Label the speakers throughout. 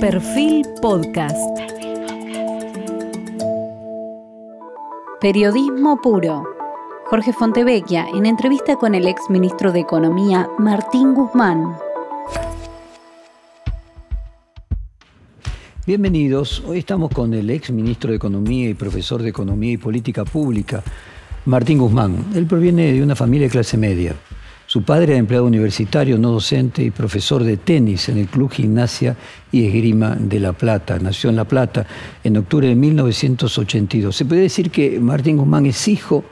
Speaker 1: Perfil Podcast. Periodismo puro. Jorge Fontevecchia en entrevista con el ex ministro de Economía Martín Guzmán.
Speaker 2: Bienvenidos. Hoy estamos con el ex ministro de Economía y profesor de Economía y Política Pública, Martín Guzmán. Él proviene de una familia de clase media. Su padre era empleado universitario, no docente y profesor de tenis en el Club Gimnasia y Esgrima de La Plata. Nació en La Plata en octubre de 1982. Se puede decir que Martín Guzmán es hijo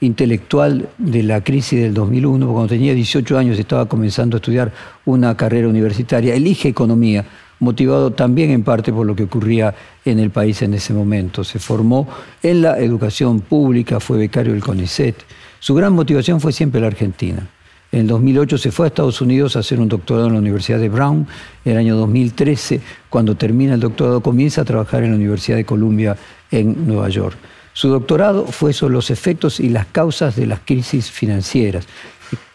Speaker 2: intelectual de la crisis del 2001, cuando tenía 18 años estaba comenzando a estudiar una carrera universitaria. Elige economía, motivado también en parte por lo que ocurría en el país en ese momento. Se formó en la educación pública, fue becario del CONICET. Su gran motivación fue siempre la Argentina. En el 2008 se fue a Estados Unidos a hacer un doctorado en la Universidad de Brown. En el año 2013, cuando termina el doctorado, comienza a trabajar en la Universidad de Columbia en Nueva York. Su doctorado fue sobre los efectos y las causas de las crisis financieras,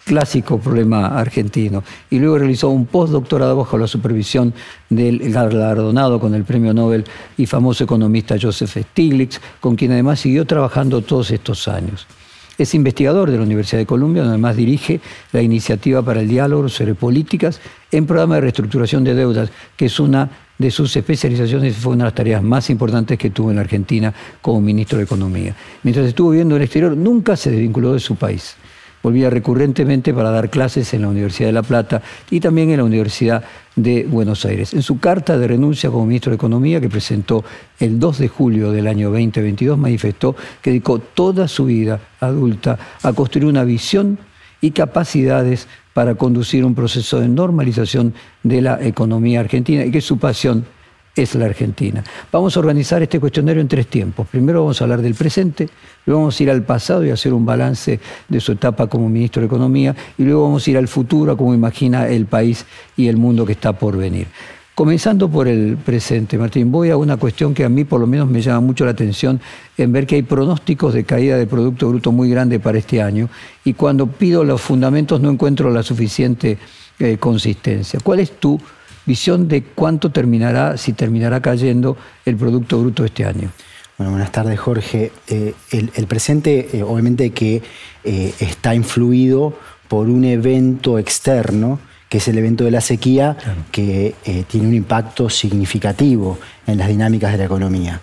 Speaker 2: clásico problema argentino. Y luego realizó un postdoctorado bajo la supervisión del galardonado con el premio Nobel y famoso economista Joseph Stiglitz, con quien además siguió trabajando todos estos años. Es investigador de la Universidad de Columbia, donde además dirige la iniciativa para el diálogo sobre políticas en programa de reestructuración de deudas, que es una de sus especializaciones fue una de las tareas más importantes que tuvo en la Argentina como ministro de Economía. Mientras estuvo viviendo en el exterior, nunca se desvinculó de su país volvía recurrentemente para dar clases en la Universidad de La Plata y también en la Universidad de Buenos Aires. En su carta de renuncia como ministro de Economía, que presentó el 2 de julio del año 2022, manifestó que dedicó toda su vida adulta a construir una visión y capacidades para conducir un proceso de normalización de la economía argentina y que su pasión es la Argentina. Vamos a organizar este cuestionario en tres tiempos. Primero vamos a hablar del presente, luego vamos a ir al pasado y hacer un balance de su etapa como ministro de Economía y luego vamos a ir al futuro, a cómo imagina el país y el mundo que está por venir. Comenzando por el presente, Martín, voy a una cuestión que a mí por lo menos me llama mucho la atención en ver que hay pronósticos de caída de Producto Bruto muy grande para este año y cuando pido los fundamentos no encuentro la suficiente eh, consistencia. ¿Cuál es tu visión de cuánto terminará, si terminará cayendo el Producto Bruto este año.
Speaker 3: Bueno, buenas tardes, Jorge. Eh, el, presente, eh, obviamente, que eh, está influido por un evento externo, que es el evento de la sequía, que tiene un impacto significativo en las dinámicas de la economía.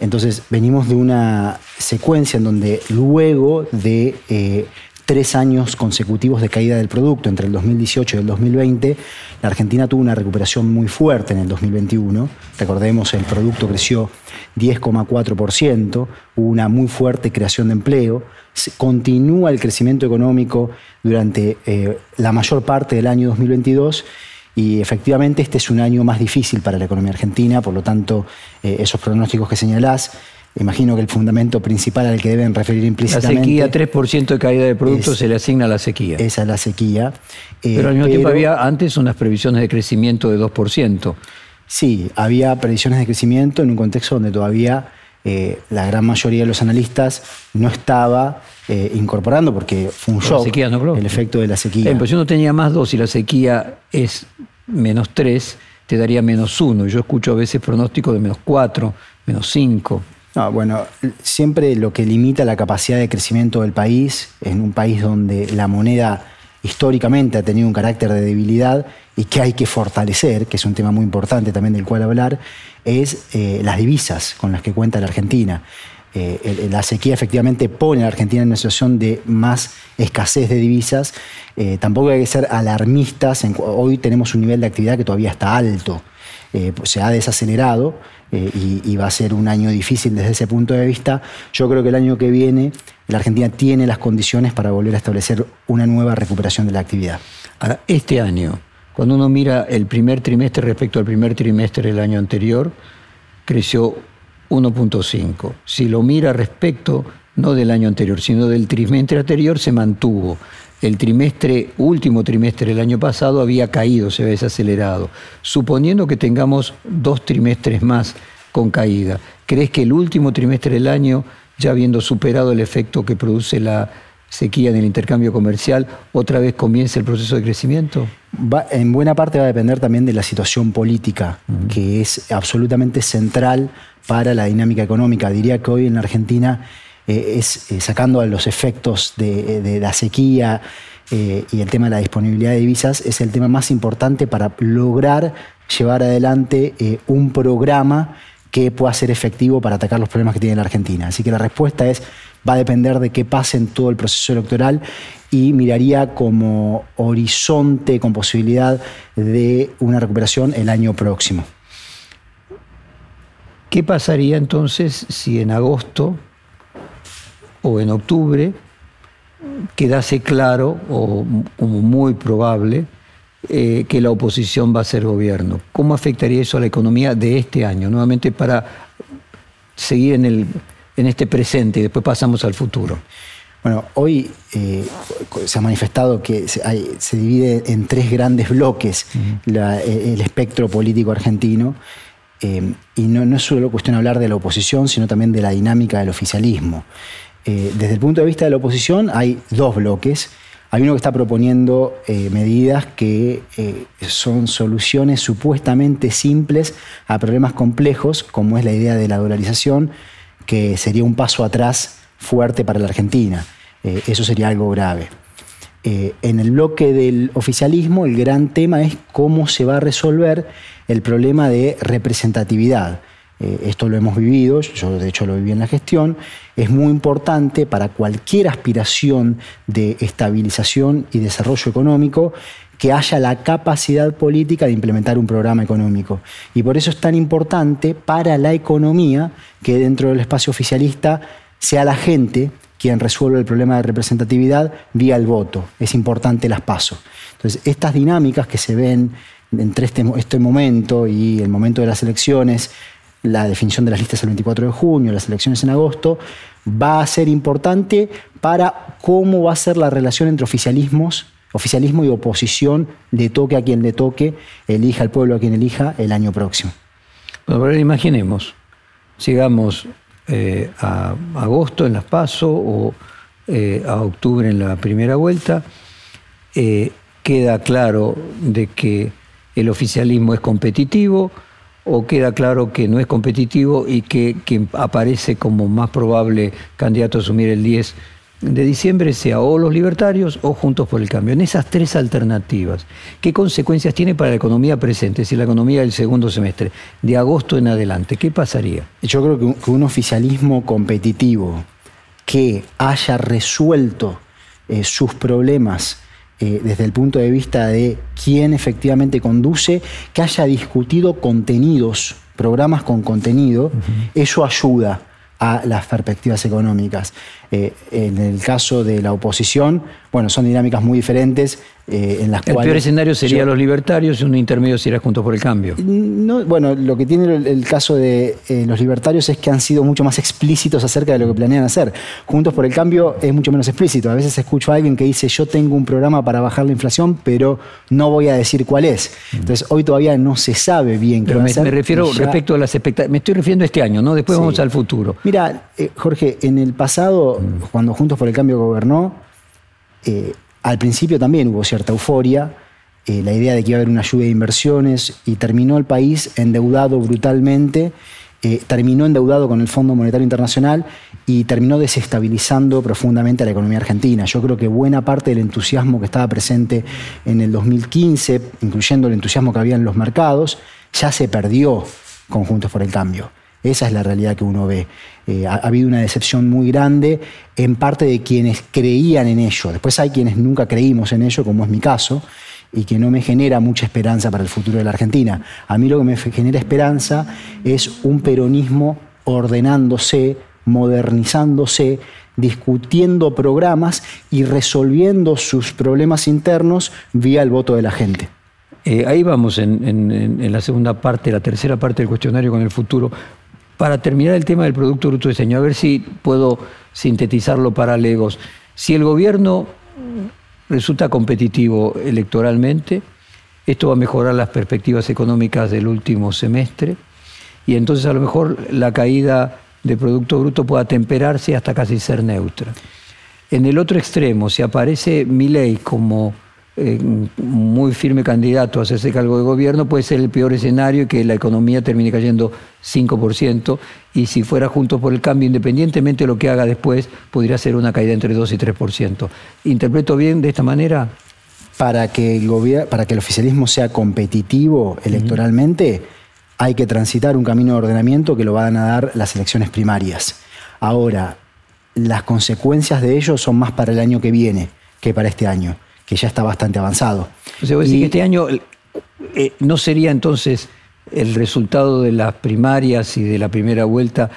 Speaker 3: Entonces, venimos de una secuencia en donde luego de tres años consecutivos de caída del producto entre el 2018 y el 2020, la Argentina tuvo una recuperación muy fuerte en el 2021. Recordemos, el producto creció 10,4%, hubo una muy fuerte creación de empleo, continúa el crecimiento económico durante eh, la mayor parte del año 2022 y efectivamente este es un año más difícil para la economía argentina, por lo tanto, eh, esos pronósticos que señalás Imagino que el fundamento principal al que deben referir implícitamente.
Speaker 2: La sequía, 3% de caída de productos se le asigna a la sequía.
Speaker 3: Esa es la sequía.
Speaker 2: Eh, pero al mismo tiempo había antes unas previsiones de crecimiento de 2%.
Speaker 3: Sí, había previsiones de crecimiento en un contexto donde todavía eh, la gran mayoría de los analistas no estaba eh, incorporando, porque fue un shock el efecto de la sequía.
Speaker 2: Pero si uno tenía más 2 y la sequía es menos 3, te daría menos 1. Yo escucho a veces pronósticos de menos 4, menos 5
Speaker 3: bueno, siempre lo que limita la capacidad de crecimiento del país, en un país donde la moneda históricamente ha tenido un carácter de debilidad y que hay que fortalecer, que es un tema muy importante también del cual hablar, es eh, las divisas con las que cuenta la Argentina. Eh, la sequía efectivamente pone a la Argentina en una situación de más escasez de divisas. Eh, tampoco hay que ser alarmistas. hoy tenemos un nivel de actividad que todavía está alto. Pues se ha desacelerado eh, y, va a ser un año difícil desde ese punto de vista. Yo creo que el año que viene la Argentina tiene las condiciones para volver a establecer una nueva recuperación de la actividad.
Speaker 2: Ahora, este año, cuando uno mira el primer trimestre respecto al primer trimestre del año anterior, creció 1.5. Si lo mira respecto no del año anterior, sino del trimestre anterior, se mantuvo el trimestre, último trimestre del año pasado había caído, se había desacelerado. Suponiendo que tengamos dos trimestres más con caída, ¿crees que el último trimestre del año, ya habiendo superado el efecto que produce la sequía en el intercambio comercial, otra vez comience el proceso de crecimiento?
Speaker 3: en buena parte va a depender también de la situación política, que es absolutamente central para la dinámica económica. Diría que hoy en Argentina eh, es eh, sacando a los efectos de, la sequía eh, y el tema de la disponibilidad de divisas, es el tema más importante para lograr llevar adelante un programa que pueda ser efectivo para atacar los problemas que tiene la Argentina. Así que la respuesta es, va a depender de qué pase en todo el proceso electoral y miraría como horizonte con posibilidad de una recuperación el año próximo.
Speaker 2: ¿Qué pasaría entonces si en agosto o en octubre quedase claro o como muy probable eh, que la oposición va a ser gobierno. ¿Cómo afectaría eso a la economía de este año? Nuevamente para seguir en, el, en este presente y después pasamos al futuro.
Speaker 3: Bueno, hoy eh, se ha manifestado que se, divide en tres grandes bloques el espectro político argentino. Eh, y no, no, es solo cuestión de hablar de la oposición, sino también de la dinámica del oficialismo. Eh, desde el punto de vista de la oposición hay dos bloques. Hay uno que está proponiendo eh, medidas que eh, son soluciones supuestamente simples a problemas complejos, como es la idea de la dolarización, que sería un paso atrás fuerte para la Argentina. eso sería algo grave. en el bloque del oficialismo, el gran tema es cómo se va a resolver el problema de representatividad. Eh, esto lo hemos vivido, yo de hecho lo viví en la gestión, es muy importante para cualquier aspiración de estabilización y desarrollo económico que haya la capacidad política de implementar un programa económico. Y por eso es tan importante para la economía que dentro del espacio oficialista sea la gente quien resuelve el problema de representatividad vía el voto. Es importante las pasos. Entonces, estas dinámicas que se ven entre este, este momento y el momento de las elecciones, la definición de las listas el 24 de junio, las elecciones en agosto, va a ser importante para cómo va a ser la relación entre oficialismos, oficialismo y oposición, le toque a quien le toque, elija al pueblo a quien elija el año próximo.
Speaker 2: Bueno, pero imaginemos, llegamos eh, a agosto en las PASO o eh, a octubre en la primera vuelta, eh, queda claro de que el oficialismo es competitivo, o queda claro que no es competitivo y que quien aparece como más probable candidato a asumir el 10 de diciembre sea o los libertarios o Juntos por el Cambio. En esas tres alternativas, ¿qué consecuencias tiene para la economía presente, es decir, la economía del segundo semestre, de agosto en adelante? ¿Qué pasaría?
Speaker 3: Yo creo que un oficialismo competitivo que haya resuelto eh, sus problemas eh, desde el punto de vista de quién efectivamente conduce, que haya discutido contenidos, programas con contenido, eso ayuda a las perspectivas económicas. Eh, en el caso de la oposición, bueno, son dinámicas muy diferentes.
Speaker 2: Eh, en las el peor escenario sería los libertarios y un intermedio sería Juntos por el Cambio.
Speaker 3: No, bueno, lo que tiene el, caso de eh, los libertarios es que han sido mucho más explícitos acerca de lo que planean hacer. Juntos por el Cambio es mucho menos explícito. A veces escucho a alguien que dice yo tengo un programa para bajar la inflación, pero no voy a decir cuál es. Entonces hoy todavía no se sabe bien qué va
Speaker 2: me,
Speaker 3: a
Speaker 2: Me refiero respecto a las expectativas. Me estoy refiriendo a este año, ¿no? Después vamos al futuro.
Speaker 3: Mira, Jorge, en el pasado, cuando Juntos por el Cambio gobernó, eh, al principio también hubo cierta euforia, eh, la idea de que iba a haber una lluvia de inversiones y terminó el país endeudado brutalmente, eh, terminó endeudado con el Fondo Monetario Internacional y terminó desestabilizando profundamente a la economía argentina. Yo creo que buena parte del entusiasmo que estaba presente en el 2015, incluyendo el entusiasmo que había en los mercados, ya se perdió con Juntos por el Cambio. Esa es la realidad que uno ve. Eh, ha, habido una decepción muy grande en parte de quienes creían en ello. Después hay quienes nunca creímos en ello, como es mi caso, y que no me genera mucha esperanza para el futuro de la Argentina. A mí lo que me genera esperanza es un peronismo ordenándose, modernizándose, discutiendo programas y resolviendo sus problemas internos vía el voto de la gente.
Speaker 2: Eh, ahí vamos en, en, la segunda parte, la tercera parte del cuestionario con el futuro para terminar el tema del Producto Bruto de Diseño, a ver si puedo sintetizarlo para Legos. Si el gobierno resulta competitivo electoralmente, esto va a mejorar las perspectivas económicas del último semestre y entonces a lo mejor la caída de Producto Bruto pueda temperarse hasta casi ser neutra. En el otro extremo, si aparece Milei como eh, muy firme candidato a hacerse cargo de gobierno, puede ser el peor escenario y que la economía termine cayendo 5%, y si fuera Juntos por el Cambio, independientemente de lo que haga después, podría ser una caída entre 2 y 3%. ¿Interpreto bien de esta manera?
Speaker 3: Para que el, para que el oficialismo sea competitivo electoralmente, hay que transitar un camino de ordenamiento que lo van a dar las elecciones primarias. Ahora, las consecuencias de ello son más para el año que viene que para este año, que ya está bastante avanzado.
Speaker 2: O sea, que este año eh, no sería entonces el resultado de las primarias y de la primera vuelta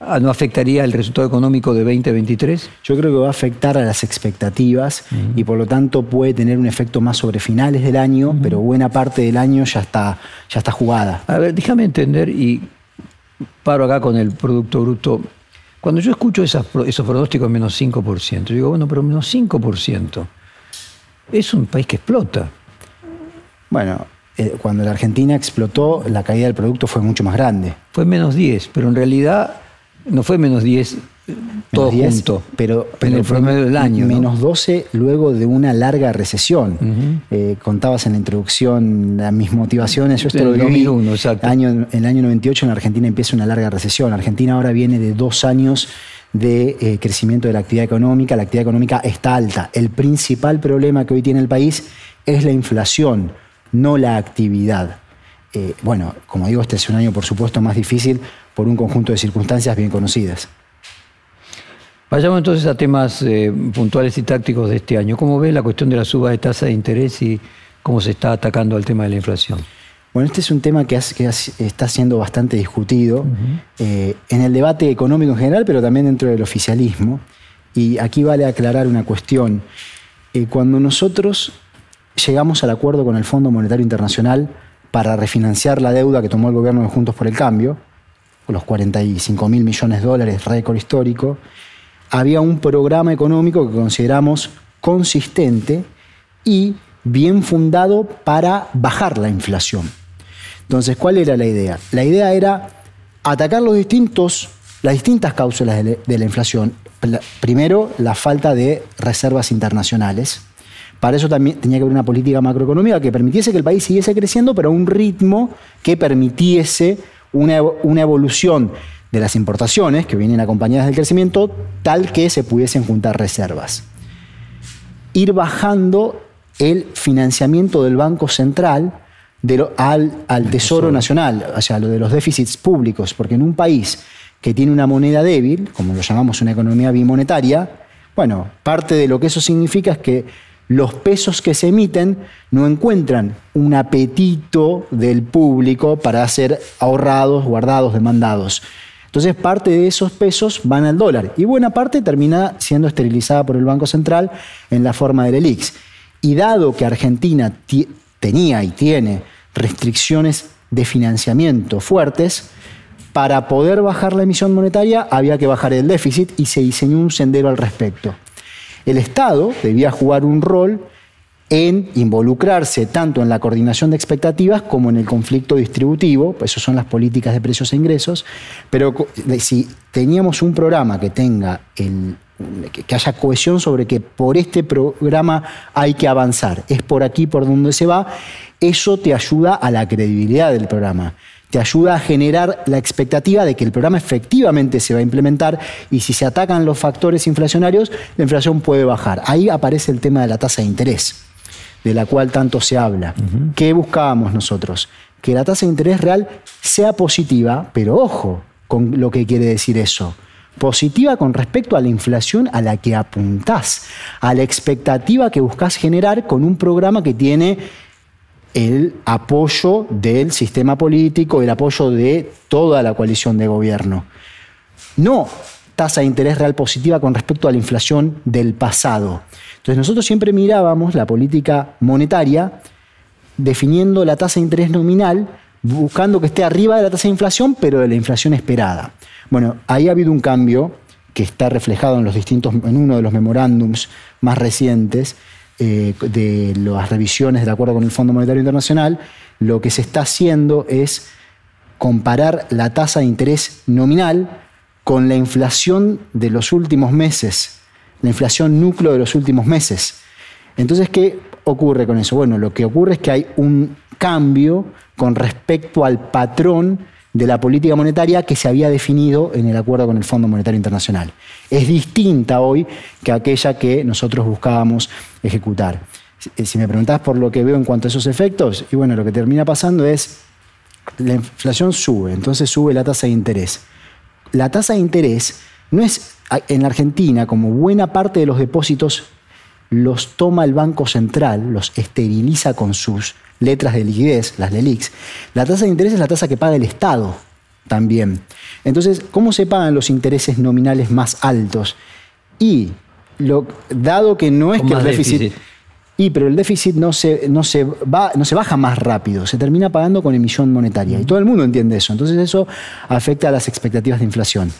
Speaker 2: ah, ¿No afectaría el resultado económico de 2023?
Speaker 3: Yo creo que va a afectar a las expectativas y por lo tanto puede tener un efecto más sobre finales del año, pero buena parte del año ya está, ya está jugada.
Speaker 2: A ver, déjame entender y paro acá con el Producto Bruto cuando yo escucho esos pronósticos menos 5%, digo, bueno, pero menos 5%, es un país que explota.
Speaker 3: Bueno, eh, cuando la Argentina explotó, la caída del producto fue mucho más grande.
Speaker 2: Fue menos 10, pero en realidad no fue menos 10 todo junto,
Speaker 3: pero, en el promedio del año. Menos 12 luego de una larga recesión. Eh, contabas en la introducción a mis motivaciones. Yo esto lo viví. Año, en el año 98 en Argentina empieza una larga recesión. Argentina ahora viene de dos años de eh, crecimiento de la actividad económica. La actividad económica está alta. El principal problema que hoy tiene el país es la inflación, no la actividad. Eh, bueno, como digo, este es un año, por supuesto, más difícil por un conjunto de circunstancias bien conocidas.
Speaker 2: Vayamos entonces a temas eh, puntuales y tácticos de este año. ¿Cómo ve la cuestión de la suba de tasa de interés y cómo se está atacando al tema de la inflación?
Speaker 3: Bueno, este es un tema que, está siendo bastante discutido eh, en el debate económico en general, pero también dentro del oficialismo. Y aquí vale aclarar una cuestión. Eh, cuando nosotros llegamos al acuerdo con el Fondo Monetario Internacional para refinanciar la deuda que tomó el gobierno de Juntos por el Cambio, los 45 mil millones de dólares, récord histórico, había un programa económico que consideramos consistente y bien fundado para bajar la inflación. Entonces, ¿cuál era la idea? La idea era atacar los distintos, las distintas causas de la inflación. Primero, la falta de reservas internacionales. Para eso también tenía que haber una política macroeconómica que permitiese que el país siguiese creciendo, pero a un ritmo que permitiese una, una evolución de las importaciones, que vienen acompañadas del crecimiento, tal que se pudiesen juntar reservas. Ir bajando el financiamiento del Banco Central al, al tesoro, Nacional, o sea, lo de los déficits públicos, porque en un país que tiene una moneda débil, como lo llamamos una economía bimonetaria, bueno, parte de lo que eso significa es que los pesos que se emiten no encuentran un apetito del público para ser ahorrados, guardados, demandados. Entonces parte de esos pesos van al dólar y buena parte termina siendo esterilizada por el Banco Central en la forma del ELIX. Y dado que Argentina tenía y tiene restricciones de financiamiento fuertes, para poder bajar la emisión monetaria había que bajar el déficit y se diseñó un sendero al respecto. El Estado debía jugar un rol en involucrarse tanto en la coordinación de expectativas como en el conflicto distributivo, pues eso son las políticas de precios e ingresos, pero si teníamos un programa que tenga el, que haya cohesión sobre que por este programa hay que avanzar, es por aquí por donde se va, eso te ayuda a la credibilidad del programa te ayuda a generar la expectativa de que el programa efectivamente se va a implementar y si se atacan los factores inflacionarios, la inflación puede bajar. Ahí aparece el tema de la tasa de interés de la cual tanto se habla. ¿Qué buscábamos nosotros? Que la tasa de interés real sea positiva, pero ojo con lo que quiere decir eso. Positiva con respecto a la inflación a la que apuntás, a la expectativa que buscas generar con un programa que tiene el apoyo del sistema político, el apoyo de toda la coalición de gobierno. No tasa de interés real positiva con respecto a la inflación del pasado. Entonces nosotros siempre mirábamos la política monetaria definiendo la tasa de interés nominal, buscando que esté arriba de la tasa de inflación, pero de la inflación esperada. Bueno, ahí ha habido un cambio que está reflejado en los distintos, en uno de los memorándums más recientes eh, de las revisiones del acuerdo con el Fondo Monetario Internacional. Lo que se está haciendo es comparar la tasa de interés nominal con la inflación de los últimos meses la inflación núcleo de los últimos meses. Entonces, ¿qué ocurre con eso? Bueno, lo que ocurre es que hay un cambio con respecto al patrón de la política monetaria que se había definido en el acuerdo con el Fondo Monetario Internacional. Es distinta hoy que aquella que nosotros buscábamos ejecutar. Si me preguntás por lo que veo en cuanto a esos efectos, y bueno, lo que termina pasando es la inflación sube, entonces sube la tasa de interés. La tasa de interés no es en la Argentina, como buena parte de los depósitos los toma el Banco Central, los esteriliza con sus letras de liquidez, las LELIX, la tasa de interés es la tasa que paga el Estado también. Entonces, ¿cómo se pagan los intereses nominales más altos? Y lo, dado que no es que el déficit, Y pero el déficit no se, no, se va, no se baja más rápido, se termina pagando con emisión monetaria. Y todo el mundo entiende eso. Entonces eso afecta a las expectativas de inflación.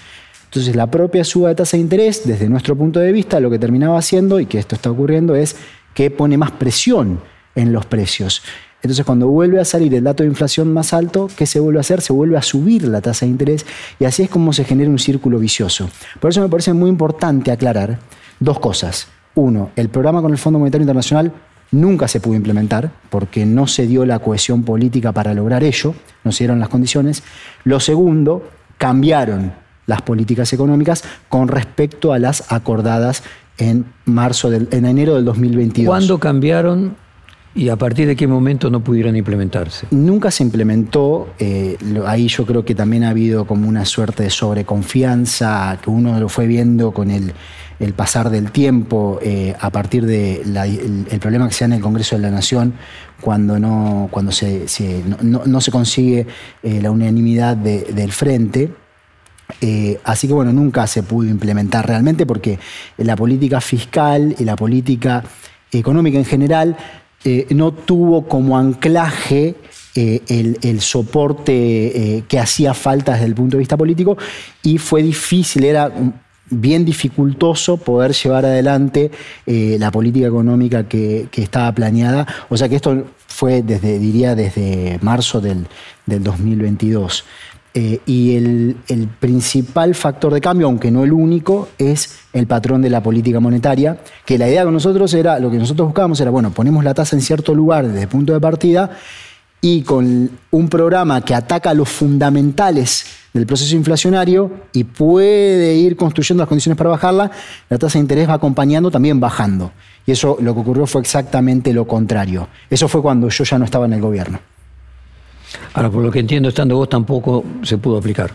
Speaker 3: Entonces la propia suba de tasa de interés, desde nuestro punto de vista, lo que terminaba haciendo, y que esto está ocurriendo, es que pone más presión en los precios. Entonces, cuando vuelve a salir el dato de inflación más alto, ¿qué se vuelve a hacer? Se vuelve a subir la tasa de interés y así es como se genera un círculo vicioso. Por eso me parece muy importante aclarar dos cosas. Uno, el programa con el Fondo Monetario Internacional nunca se pudo implementar porque no se dio la cohesión política para lograr ello, no se dieron las condiciones. Lo segundo, cambiaron las políticas económicas con respecto a las acordadas en marzo del, en enero del 2022.
Speaker 2: ¿Cuándo cambiaron ¿Y a partir de qué momento no pudieron implementarse?
Speaker 3: Nunca se implementó, eh, ahí yo creo que también ha habido como una suerte de sobreconfianza que uno lo fue viendo con el, pasar del tiempo eh, a partir del de el, problema que se da en el Congreso de la Nación cuando no, cuando se, no, se consigue eh, la unanimidad del frente. Así que bueno, nunca se pudo implementar realmente porque la política fiscal y la política económica en general eh, no tuvo como anclaje eh, el, soporte eh, que hacía falta desde el punto de vista político y fue difícil, era bien dificultoso poder llevar adelante la política económica que, estaba planeada. O sea que esto fue desde, diría, desde marzo del, del 2022. Eh, y el, principal factor de cambio, aunque no el único, es el patrón de la política monetaria, que la idea con nosotros era, lo que nosotros buscábamos era, bueno, ponemos la tasa en cierto lugar desde el punto de partida y con un programa que ataca los fundamentales del proceso inflacionario y puede ir construyendo las condiciones para bajarla, la tasa de interés va acompañando, también bajando. Y eso lo que ocurrió fue exactamente lo contrario. Eso fue cuando yo ya no estaba en el gobierno.
Speaker 2: Ahora, por lo que entiendo, estando vos tampoco se pudo aplicar.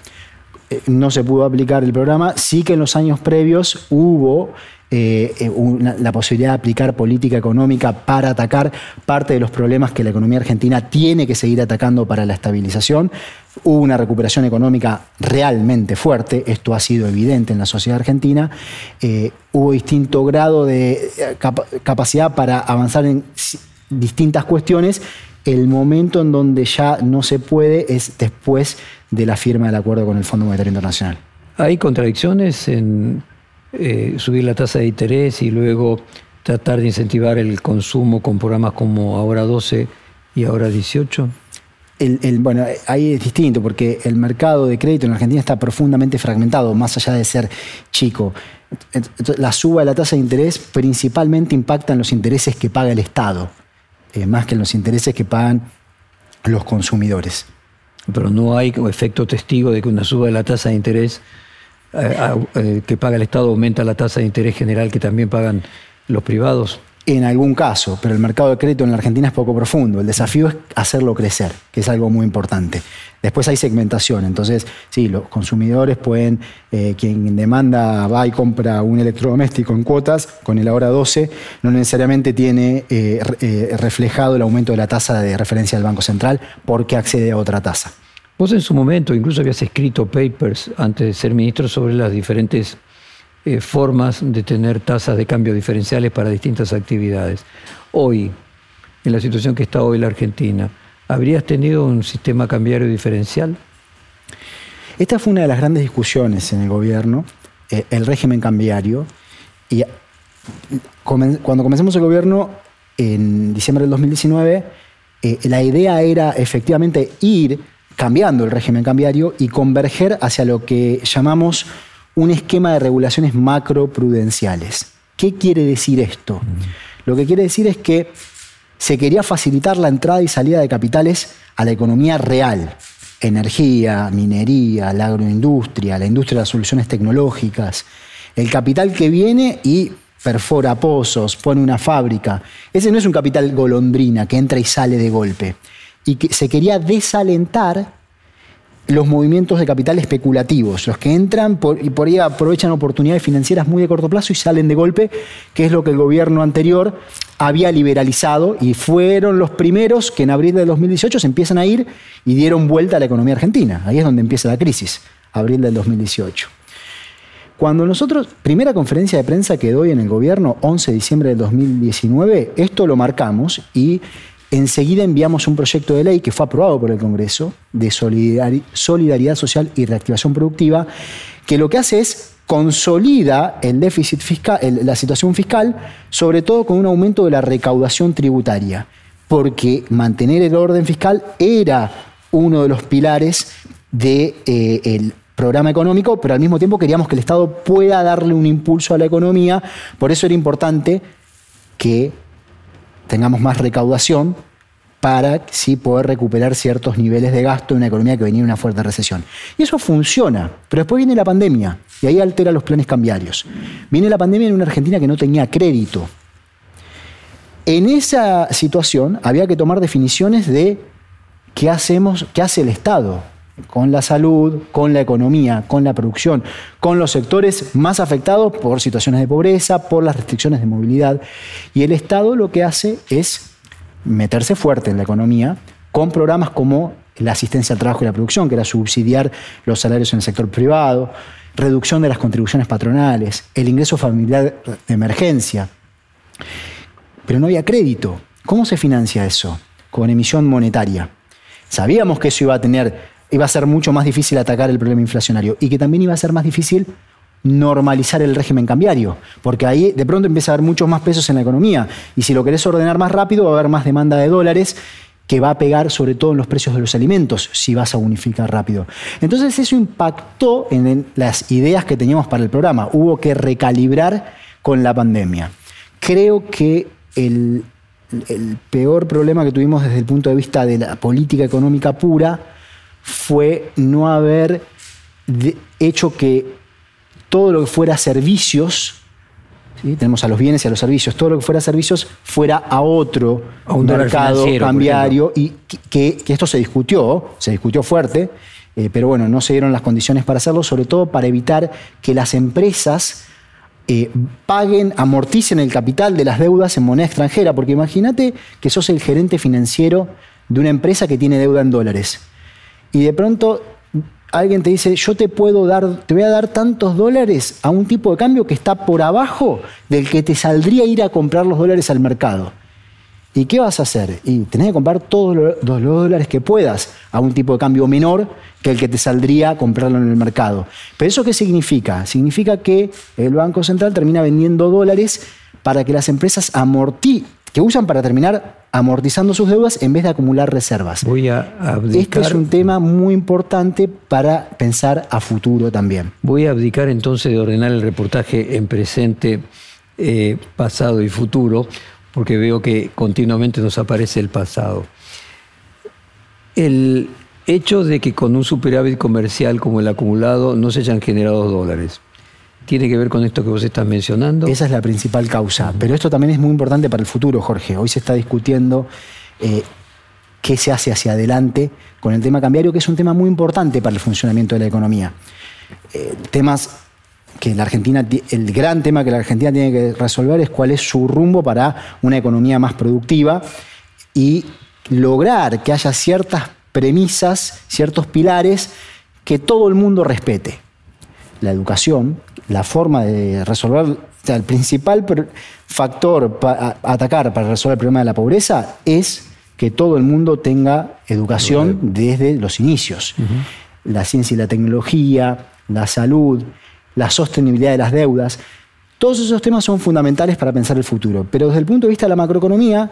Speaker 3: Eh, no se pudo aplicar el programa. Sí que en los años previos hubo eh, eh, la posibilidad de aplicar política económica para atacar parte de los problemas que la economía argentina tiene que seguir atacando para la estabilización. Hubo una recuperación económica realmente fuerte, esto ha sido evidente en la sociedad argentina. hubo distinto grado de capacidad para avanzar en distintas cuestiones el momento en donde ya no se puede es después de la firma del acuerdo con el Fondo Monetario Internacional.
Speaker 2: ¿Hay contradicciones en eh, subir la tasa de interés y luego tratar de incentivar el consumo con programas como ahora 12 y ahora 18?
Speaker 3: bueno, ahí es distinto porque el mercado de crédito en Argentina está profundamente fragmentado, más allá de ser chico. La suba de la tasa de interés principalmente impacta en los intereses que paga el Estado. Eh, más que los intereses que pagan los consumidores.
Speaker 2: Pero no hay efecto testigo de que una suba de la tasa de interés eh, eh, que paga el Estado aumenta la tasa de interés general que también pagan los privados
Speaker 3: en algún caso, pero el mercado de crédito en la Argentina es poco profundo. El desafío es hacerlo crecer, que es algo muy importante. Después hay segmentación, entonces sí, los consumidores pueden, eh, quien demanda va y compra un electrodoméstico en cuotas, con el ahora 12, no necesariamente tiene eh, eh, reflejado el aumento de la tasa de referencia del Banco Central porque accede a otra tasa.
Speaker 2: Vos en su momento incluso habías escrito papers antes de ser ministro sobre las diferentes eh, formas de tener tasas de cambio diferenciales para distintas actividades. Hoy, en la situación que está hoy la Argentina, ¿habrías tenido un sistema cambiario diferencial?
Speaker 3: Esta fue una de las grandes discusiones en el gobierno, eh, el régimen cambiario. Y cuando comenzamos el gobierno, en diciembre del 2019, eh, la idea era efectivamente ir cambiando el régimen cambiario y converger hacia lo que llamamos un esquema de regulaciones macroprudenciales. ¿Qué quiere decir esto? Lo que quiere decir es que se quería facilitar la entrada y salida de capitales a la economía real, energía, minería, la agroindustria, la industria de las soluciones tecnológicas, el capital que viene y perfora pozos, pone una fábrica. Ese no es un capital golondrina que entra y sale de golpe. Y que se quería desalentar los movimientos de capital especulativos, los que entran y por ahí aprovechan oportunidades financieras muy de corto plazo y salen de golpe, que es lo que el gobierno anterior había liberalizado y fueron los primeros que en abril de 2018 se empiezan a ir y dieron vuelta a la economía argentina. Ahí es donde empieza la crisis, abril del 2018. Cuando nosotros, primera conferencia de prensa que doy en el gobierno, 11 de diciembre del 2019, esto lo marcamos y enseguida enviamos un proyecto de ley que fue aprobado por el Congreso de solidaridad social y reactivación productiva, que lo que hace es consolida el déficit fiscal, la situación fiscal, sobre todo con un aumento de la recaudación tributaria, porque mantener el orden fiscal era uno de los pilares del de, programa económico, pero al mismo tiempo queríamos que el Estado pueda darle un impulso a la economía, por eso era importante que tengamos más recaudación para sí poder recuperar ciertos niveles de gasto en una economía que venía en una fuerte recesión. Y eso funciona, pero después viene la pandemia y ahí altera los planes cambiarios. Viene la pandemia en una Argentina que no tenía crédito. En esa situación había que tomar definiciones de qué hacemos, qué hace el Estado con la salud, con la economía, con la producción, con los sectores más afectados por situaciones de pobreza, por las restricciones de movilidad. Y el Estado lo que hace es meterse fuerte en la economía con programas como la asistencia al trabajo y la producción, que era subsidiar los salarios en el sector privado, reducción de las contribuciones patronales, el ingreso familiar de emergencia. Pero no había crédito. ¿Cómo se financia eso? Con emisión monetaria. Sabíamos que eso iba a tener iba a ser mucho más difícil atacar el problema inflacionario y que también iba a ser más difícil normalizar el régimen cambiario, porque ahí de pronto empieza a haber muchos más pesos en la economía y si lo querés ordenar más rápido va a haber más demanda de dólares que va a pegar sobre todo en los precios de los alimentos si vas a unificar rápido. Entonces eso impactó en las ideas que teníamos para el programa. Hubo que recalibrar con la pandemia. Creo que el, el peor problema que tuvimos desde el punto de vista de la política económica pura fue no haber hecho que todo lo que fuera servicios, tenemos a los bienes y a los servicios, todo lo que fuera servicios fuera a otro a un mercado cambiario y que, esto se discutió, se discutió fuerte, eh, pero bueno, no se dieron las condiciones para hacerlo, sobre todo para evitar que las empresas eh, paguen, amorticen el capital de las deudas en moneda extranjera, porque imagínate que sos el gerente financiero de una empresa que tiene deuda en dólares y de pronto alguien te dice, yo te puedo dar, te voy a dar tantos dólares a un tipo de cambio que está por abajo del que te saldría ir a comprar los dólares al mercado. ¿Y qué vas a hacer? Y tenés que comprar todos los, dólares que puedas a un tipo de cambio menor que el que te saldría comprarlo en el mercado. ¿Pero eso qué significa? Significa que el Banco Central termina vendiendo dólares para que las empresas amorticen, que usan para terminar amortizando sus deudas en vez de acumular reservas.
Speaker 2: Voy a abdicar.
Speaker 3: Este es un tema muy importante para pensar a futuro también.
Speaker 2: Voy a abdicar entonces de ordenar el reportaje en presente, eh, pasado y futuro, porque veo que continuamente nos aparece el pasado. El hecho de que con un superávit comercial como el acumulado no se hayan generado dólares tiene que ver con esto que vos estás mencionando.
Speaker 3: Esa es la principal causa. Pero esto también es muy importante para el futuro, Jorge. Hoy se está discutiendo eh, qué se hace hacia adelante con el tema cambiario, que es un tema muy importante para el funcionamiento de la economía. Eh, temas que la Argentina, el gran tema que la Argentina tiene que resolver es cuál es su rumbo para una economía más productiva y lograr que haya ciertas premisas, ciertos pilares que todo el mundo respete. La educación, la forma de resolver, o sea, el principal factor para atacar para resolver el problema de la pobreza es que todo el mundo tenga educación desde los inicios. La ciencia y la tecnología, la salud, la sostenibilidad de las deudas. Todos esos temas son fundamentales para pensar el futuro. Pero desde el punto de vista de la macroeconomía,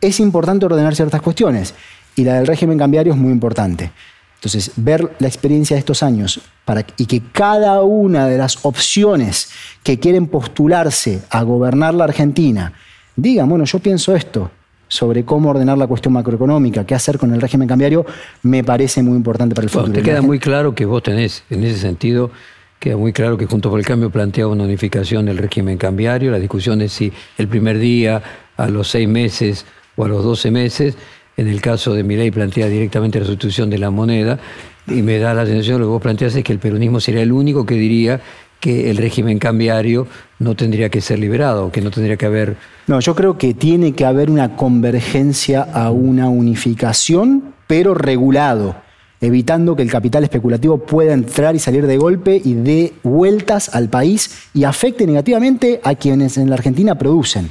Speaker 3: es importante ordenar ciertas cuestiones. Y la del régimen cambiario es muy importante. Entonces, ver la experiencia de estos años para, y que cada una de las opciones que quieren postularse a gobernar la Argentina digan, bueno, yo pienso esto sobre cómo ordenar la cuestión macroeconómica, qué hacer con el régimen cambiario, me parece muy importante para el futuro.
Speaker 2: te queda muy claro que vos tenés, en ese sentido, queda muy claro que junto por el cambio plantea una unificación del régimen cambiario, la discusión es si el primer día, a los seis meses o a los doce meses, en el caso de ley plantea directamente la sustitución de la moneda y me da la sensación, lo que vos planteas es que el peronismo sería el único que diría que el régimen cambiario no tendría que ser liberado, que no tendría que haber...
Speaker 3: No, yo creo que tiene que haber una convergencia a una unificación, pero regulado, evitando que el capital especulativo pueda entrar y salir de golpe y dé vueltas al país y afecte negativamente a quienes en la Argentina producen.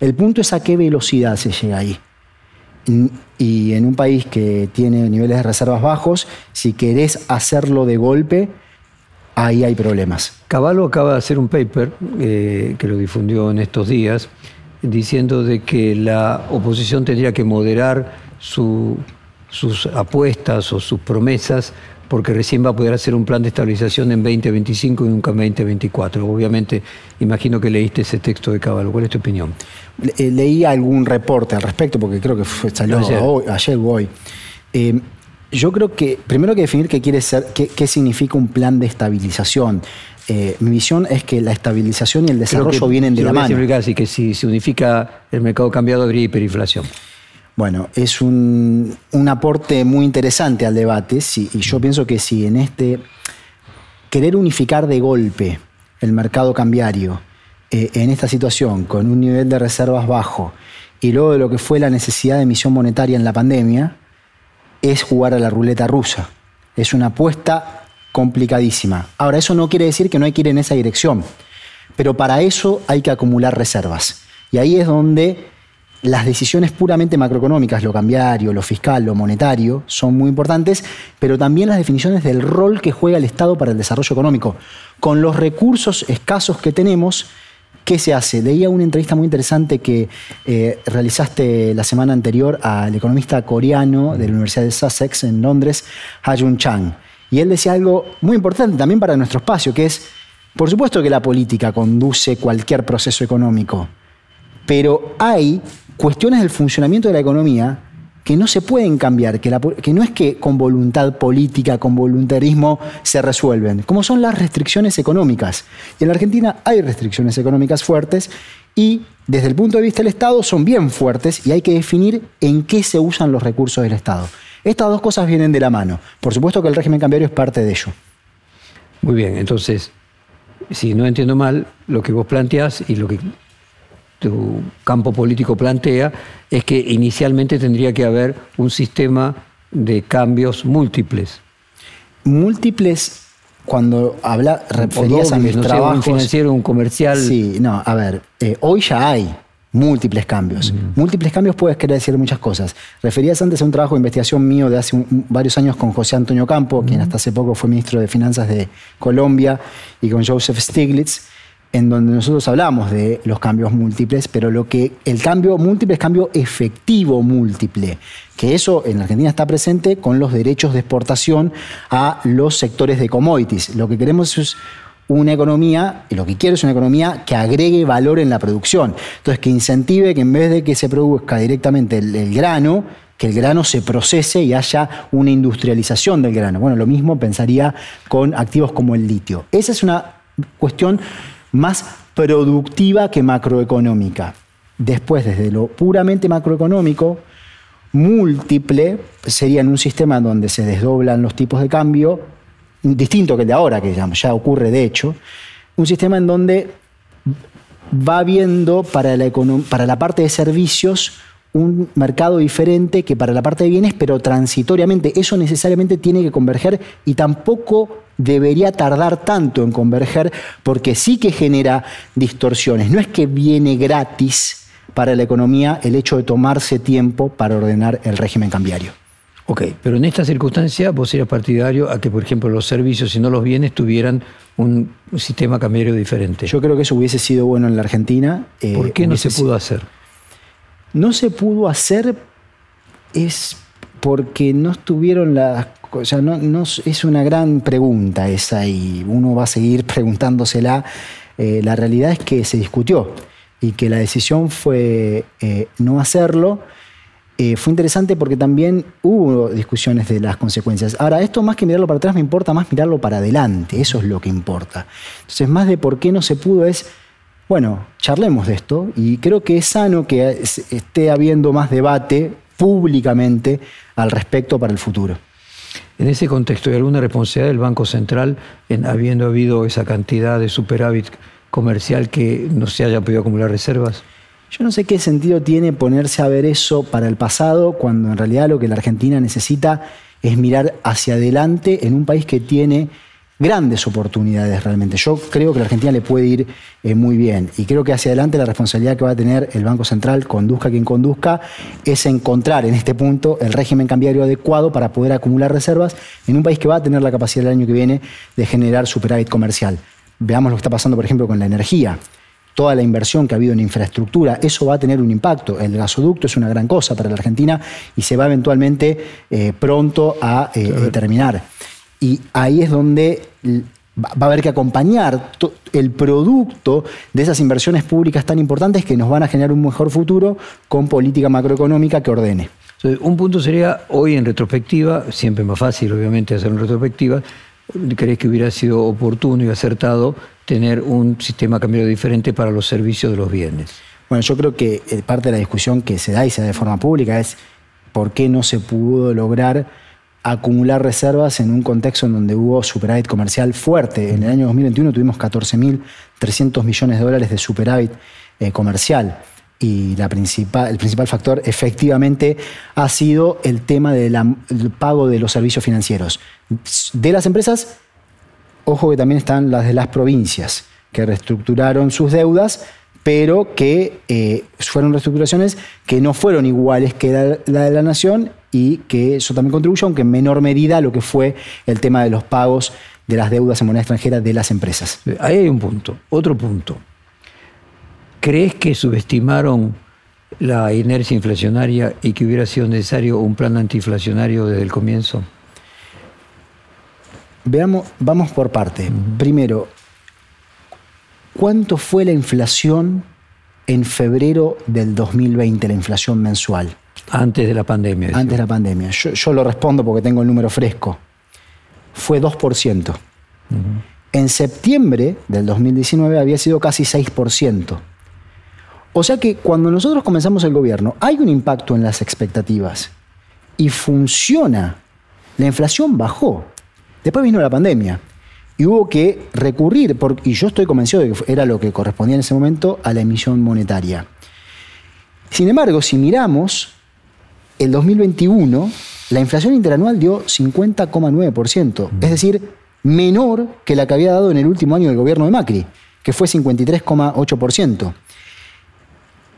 Speaker 3: El punto es a qué velocidad se llega ahí. Y en un país que tiene niveles de reservas bajos, si querés hacerlo de golpe, ahí hay problemas.
Speaker 2: Caballo acaba de hacer un paper eh, que lo difundió en estos días, diciendo de que la oposición tendría que moderar sus apuestas o sus promesas porque recién va a poder hacer un plan de estabilización en 2025 y nunca en 2024. Obviamente, imagino que leíste ese texto de Caballo. ¿Cuál es tu opinión?
Speaker 3: Eh, leí algún reporte al respecto, porque creo que salió ayer, o hoy. Eh, yo creo que primero hay que definir qué quiere ser, qué, significa un plan de estabilización. Eh, mi visión es que la estabilización y el desarrollo vienen de la mano.
Speaker 2: Así que si se unifica el mercado cambiado habría hiperinflación.
Speaker 3: Bueno, es un, aporte muy interesante al debate y yo pienso que si en este querer unificar de golpe el mercado cambiario eh, en esta situación con un nivel de reservas bajo y luego de lo que fue la necesidad de emisión monetaria en la pandemia, es jugar a la ruleta rusa. Es una apuesta complicadísima. Ahora, eso no quiere decir que no hay que ir en esa dirección, pero para eso hay que acumular reservas. Y ahí es donde las decisiones puramente macroeconómicas, lo cambiario, lo fiscal, lo monetario, son muy importantes, pero también las definiciones del rol que juega el Estado para el desarrollo económico. Con los recursos escasos que tenemos, ¿qué se hace? Leía una entrevista muy interesante que eh, realizaste la semana anterior al economista coreano de la Universidad de Sussex en Londres, Ha-Jun Chang. Y él decía algo muy importante también para nuestro espacio, que es, por supuesto que la política conduce cualquier proceso económico, pero hay cuestiones del funcionamiento de la economía que no se pueden cambiar, que, no es que con voluntad política, con voluntarismo se resuelven, como son las restricciones económicas. Y en la Argentina hay restricciones económicas fuertes y desde el punto de vista del Estado son bien fuertes y hay que definir en qué se usan los recursos del Estado. Estas dos cosas vienen de la mano. Por supuesto que el régimen cambiario es parte de ello.
Speaker 2: Muy bien, entonces, si no entiendo mal, lo que vos planteás y lo que tu campo político plantea es que inicialmente tendría que haber un sistema de cambios múltiples.
Speaker 3: Múltiples cuando habla, referías a mis no trabajos...
Speaker 2: un financiero, un comercial...
Speaker 3: Sí, no, a ver, eh, hoy ya hay múltiples cambios. Múltiples cambios puedes querer decir muchas cosas. Referías antes a un trabajo de investigación mío de hace varios años con José Antonio Campo, quien hasta hace poco fue ministro de Finanzas de Colombia, y con Joseph Stiglitz en donde nosotros hablamos de los cambios múltiples, pero lo que el cambio múltiple es cambio efectivo múltiple, que eso en Argentina está presente con los derechos de exportación a los sectores de commodities. Lo que queremos es una economía, y lo que quiero es una economía que agregue valor en la producción. Entonces, que incentive que en vez de que se produzca directamente el, el grano, que el grano se procese y haya una industrialización del grano. Bueno, lo mismo pensaría con activos como el litio. Esa es una cuestión más productiva que macroeconómica. Después, desde lo puramente macroeconómico, múltiple sería en un sistema donde se desdoblan los tipos de cambio, distinto que el de ahora, que ya ocurre de hecho, un sistema en donde va viendo para la, para la parte de servicios un mercado diferente que para la parte de bienes, pero transitoriamente. Eso necesariamente tiene que converger y tampoco debería tardar tanto en converger porque sí que genera distorsiones. No es que viene gratis para la economía el hecho de tomarse tiempo para ordenar el régimen cambiario.
Speaker 2: Ok, pero en esta circunstancia vos eras partidario a que, por ejemplo, los servicios y no los bienes tuvieran un sistema cambiario diferente.
Speaker 3: Yo creo que eso hubiese sido bueno en la Argentina.
Speaker 2: Eh, ¿Por qué no se pudo hacer?
Speaker 3: No se pudo hacer es porque no estuvieron las O sea, no, es una gran pregunta esa y uno va a seguir preguntándosela. Eh, la realidad es que se discutió y que la decisión fue eh, no hacerlo. Eh, fue interesante porque también hubo discusiones de las consecuencias. Ahora, esto más que mirarlo para atrás me importa más mirarlo para adelante, eso es lo que importa. Entonces, más de por qué no se pudo es, bueno, charlemos de esto y creo que es sano que esté habiendo más debate públicamente al respecto para el futuro.
Speaker 2: En ese contexto, ¿hay alguna responsabilidad del Banco Central en habiendo habido esa cantidad de superávit comercial que no se haya podido acumular reservas?
Speaker 3: Yo no sé qué sentido tiene ponerse a ver eso para el pasado cuando en realidad lo que la Argentina necesita es mirar hacia adelante en un país que tiene grandes oportunidades realmente. Yo creo que la Argentina le puede ir eh, muy bien y creo que hacia adelante la responsabilidad que va a tener el Banco Central, conduzca quien conduzca, es encontrar en este punto el régimen cambiario adecuado para poder acumular reservas en un país que va a tener la capacidad el año que viene de generar superávit comercial. Veamos lo que está pasando, por ejemplo, con la energía toda la inversión que ha habido en infraestructura, eso va a tener un impacto. El gasoducto es una gran cosa para la Argentina y se va eventualmente eh, pronto a eh, terminar. Y ahí es donde va a haber que acompañar el producto de esas inversiones públicas tan importantes que nos van a generar un mejor futuro con política macroeconómica que ordene.
Speaker 2: un punto sería, hoy en retrospectiva, siempre más fácil obviamente hacer en retrospectiva, ¿crees que hubiera sido oportuno y acertado tener un sistema cambiario diferente para los servicios de los bienes.
Speaker 3: Bueno, yo creo que eh, parte de la discusión que se da y se da de forma pública es por qué no se pudo lograr acumular reservas en un contexto en donde hubo superávit comercial fuerte. En el año 2021 tuvimos 14.300 millones de dólares de superávit eh, comercial. Y la principal, el principal factor efectivamente ha sido el tema del pago de los servicios financieros de las empresas Ojo que también están las de las provincias, que reestructuraron sus deudas, pero que eh, fueron reestructuraciones que no fueron iguales que la, de la nación y que eso también contribuyó, aunque en menor medida, a lo que fue el tema de los pagos de las deudas en moneda extranjera de las empresas.
Speaker 2: Ahí hay un punto. Otro punto. ¿Crees que subestimaron la inercia inflacionaria y que hubiera sido necesario un plan antiinflacionario desde el comienzo?
Speaker 3: Veamos, vamos por parte. Primero, ¿cuánto fue la inflación en febrero del 2020, la inflación mensual?
Speaker 2: Antes de la pandemia.
Speaker 3: Antes de la pandemia. Yo, lo respondo porque tengo el número fresco. Fue 2%. En septiembre del 2019 había sido casi 6%. O sea que cuando nosotros comenzamos el gobierno hay un impacto en las expectativas y funciona. La inflación bajó. Después vino la pandemia y hubo que recurrir, y yo estoy convencido de que era lo que correspondía en ese momento, a la emisión monetaria. Sin embargo, si miramos el 2021, la inflación interanual dio 50,9%, es decir, menor que la que había dado en el último año del gobierno de Macri, que fue 53,8%.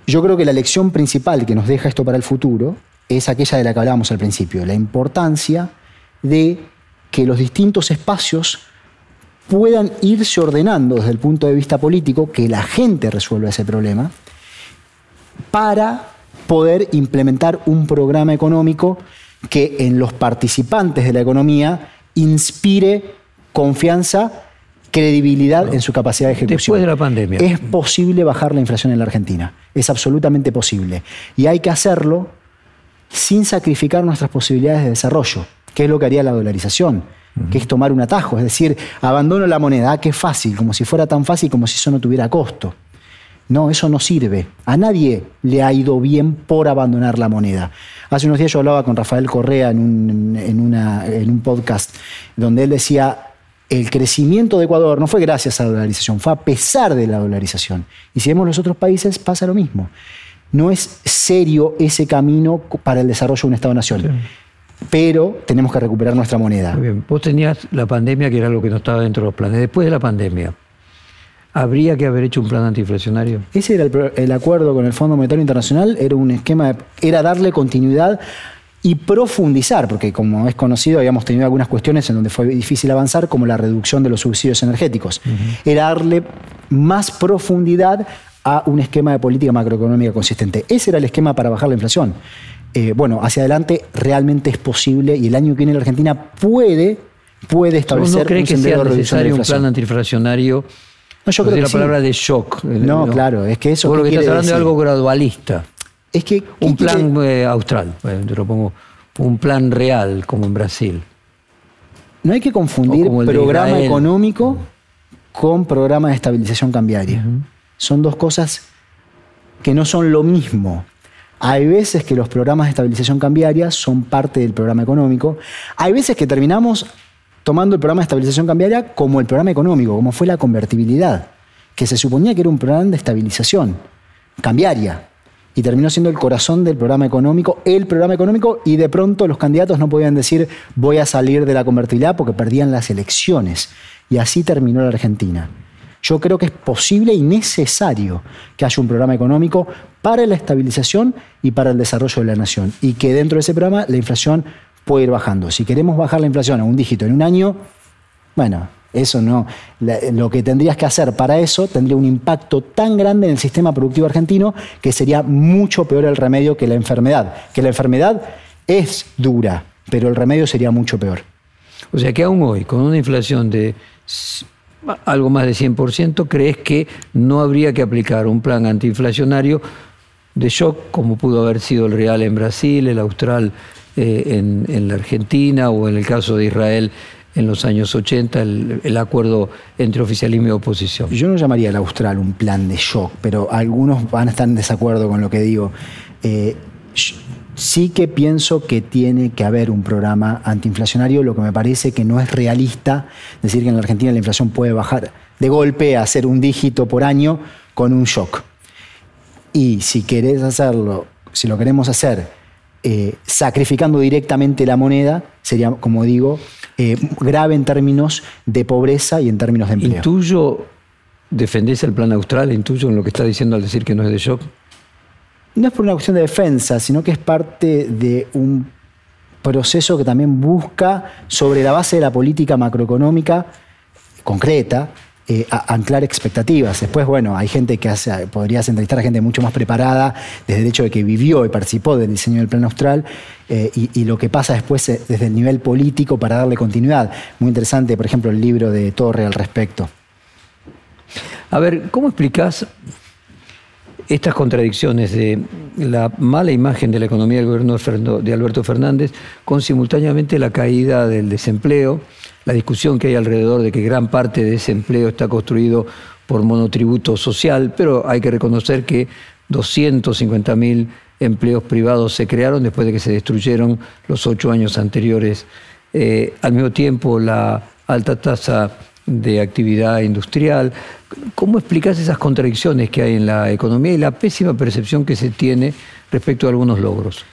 Speaker 3: Yo creo que la lección principal que nos deja esto para el futuro es aquella de la que hablábamos al principio, la importancia de que los distintos espacios puedan irse ordenando desde el punto de vista político, que la gente resuelva ese problema, para poder implementar un programa económico que en los participantes de la economía inspire confianza, credibilidad en su capacidad de ejecución.
Speaker 2: Después de la pandemia.
Speaker 3: Es posible bajar la inflación en la Argentina. Es absolutamente posible. Y hay que hacerlo sin sacrificar nuestras posibilidades de desarrollo que es lo que haría la dolarización, que es tomar un atajo, es decir, abandono la moneda, ah, qué fácil, como si fuera tan fácil como si eso no tuviera costo. No, eso no sirve. A nadie le ha ido bien por abandonar la moneda. Hace unos días yo hablaba con Rafael Correa en un, en un podcast donde él decía, el crecimiento de Ecuador no fue gracias a la dolarización, fue a pesar de la dolarización. Y si vemos los otros países, pasa lo mismo. No es serio ese camino para el desarrollo de un Estado-nación pero tenemos que recuperar nuestra moneda.
Speaker 2: Muy bien, vos tenías la pandemia, que era lo que no estaba dentro de los planes. Después de la pandemia, ¿habría que haber hecho un plan antiinflacionario?
Speaker 3: Ese era el, acuerdo con el Fondo Monetario Internacional, era un esquema, era darle continuidad y profundizar, porque como es conocido, habíamos tenido algunas cuestiones en donde fue difícil avanzar, como la reducción de los subsidios energéticos. Era darle más profundidad a un esquema de política macroeconómica consistente. Ese era el esquema para bajar la inflación. eh, bueno, hacia adelante realmente es posible y el año que viene la Argentina puede, puede establecer
Speaker 2: ¿No cree
Speaker 3: un
Speaker 2: que
Speaker 3: sendero
Speaker 2: sea
Speaker 3: de de
Speaker 2: necesario un plan antiinflacionario?
Speaker 3: No, yo creo que
Speaker 2: la
Speaker 3: sí.
Speaker 2: palabra de shock.
Speaker 3: No, claro, es que eso
Speaker 2: Vos lo
Speaker 3: ¿qué
Speaker 2: que estás hablando de
Speaker 3: decir?
Speaker 2: algo gradualista.
Speaker 3: Es que, ¿qué
Speaker 2: Un
Speaker 3: quiere-
Speaker 2: plan eh, austral. Bueno, te lo pongo. Un plan real, como en Brasil.
Speaker 3: No hay que confundir
Speaker 2: de
Speaker 3: programa económico con programa de estabilización cambiaria. Son dos cosas que no son lo mismo. Hay veces que los programas de estabilización cambiaria son parte del programa económico. Hay veces que terminamos tomando el programa de estabilización cambiaria como el programa económico, como fue la convertibilidad, que se suponía que era un programa de estabilización cambiaria. Y terminó siendo el corazón del programa económico, el programa económico, y de pronto los candidatos no podían decir voy a salir de la convertibilidad porque perdían las elecciones. Y así terminó la Argentina. Yo creo que es posible y necesario que haya un programa económico para la estabilización y para el desarrollo de la nación. Y que dentro de ese programa la inflación puede ir bajando. Si queremos bajar la inflación a un dígito en un año, bueno, eso no. Lo que tendrías que hacer para eso tendría un impacto tan grande en el sistema productivo argentino que sería mucho peor el remedio que la enfermedad. Que la enfermedad es dura, pero el remedio sería mucho peor.
Speaker 2: O sea que aún hoy, con una inflación de algo más de 100%, ¿crees que no habría que aplicar un plan antiinflacionario de shock como pudo haber sido el real en Brasil, el austral eh, en, la Argentina o en el caso de Israel en los años 80, el, acuerdo entre oficialismo y oposición?
Speaker 3: Yo no llamaría al austral un plan de shock, pero algunos van a estar en desacuerdo con lo que digo. Eh, sí que pienso que tiene que haber un programa antiinflacionario, lo que me parece que no es realista decir que en la Argentina la inflación puede bajar de golpe a ser un dígito por año con un shock. Y si querés hacerlo, si lo queremos hacer eh, sacrificando directamente la moneda, sería, como digo, eh, grave en términos de pobreza y en términos de empleo.
Speaker 2: ¿Intuyo, defendés el plan austral, intuyo en lo que está diciendo al decir que no es de shock?
Speaker 3: no es por una cuestión de defensa, sino que es parte de un proceso que también busca, sobre la base de la política macroeconómica concreta, eh, anclar expectativas. Después, bueno, hay gente que hace, podrías entrevistar a gente mucho más preparada, desde el hecho de que vivió y participó del diseño del plan austral, eh, y, lo que pasa después eh, desde el nivel político para darle continuidad. Muy interesante, por ejemplo, el libro de Torre al respecto.
Speaker 2: A ver, ¿cómo explicás estas contradicciones de la mala imagen de la economía del gobierno de Alberto Fernández con simultáneamente la caída del desempleo, la discusión que hay alrededor de que gran parte de ese empleo está construido por monotributo social, pero hay que reconocer que 250.000 empleos privados se crearon después de que se destruyeron los ocho años anteriores. Eh, al mismo tiempo, la alta tasa de actividad industrial. ¿Cómo explicas esas contradicciones que hay en la economía y la pésima percepción que se tiene respecto a algunos logros?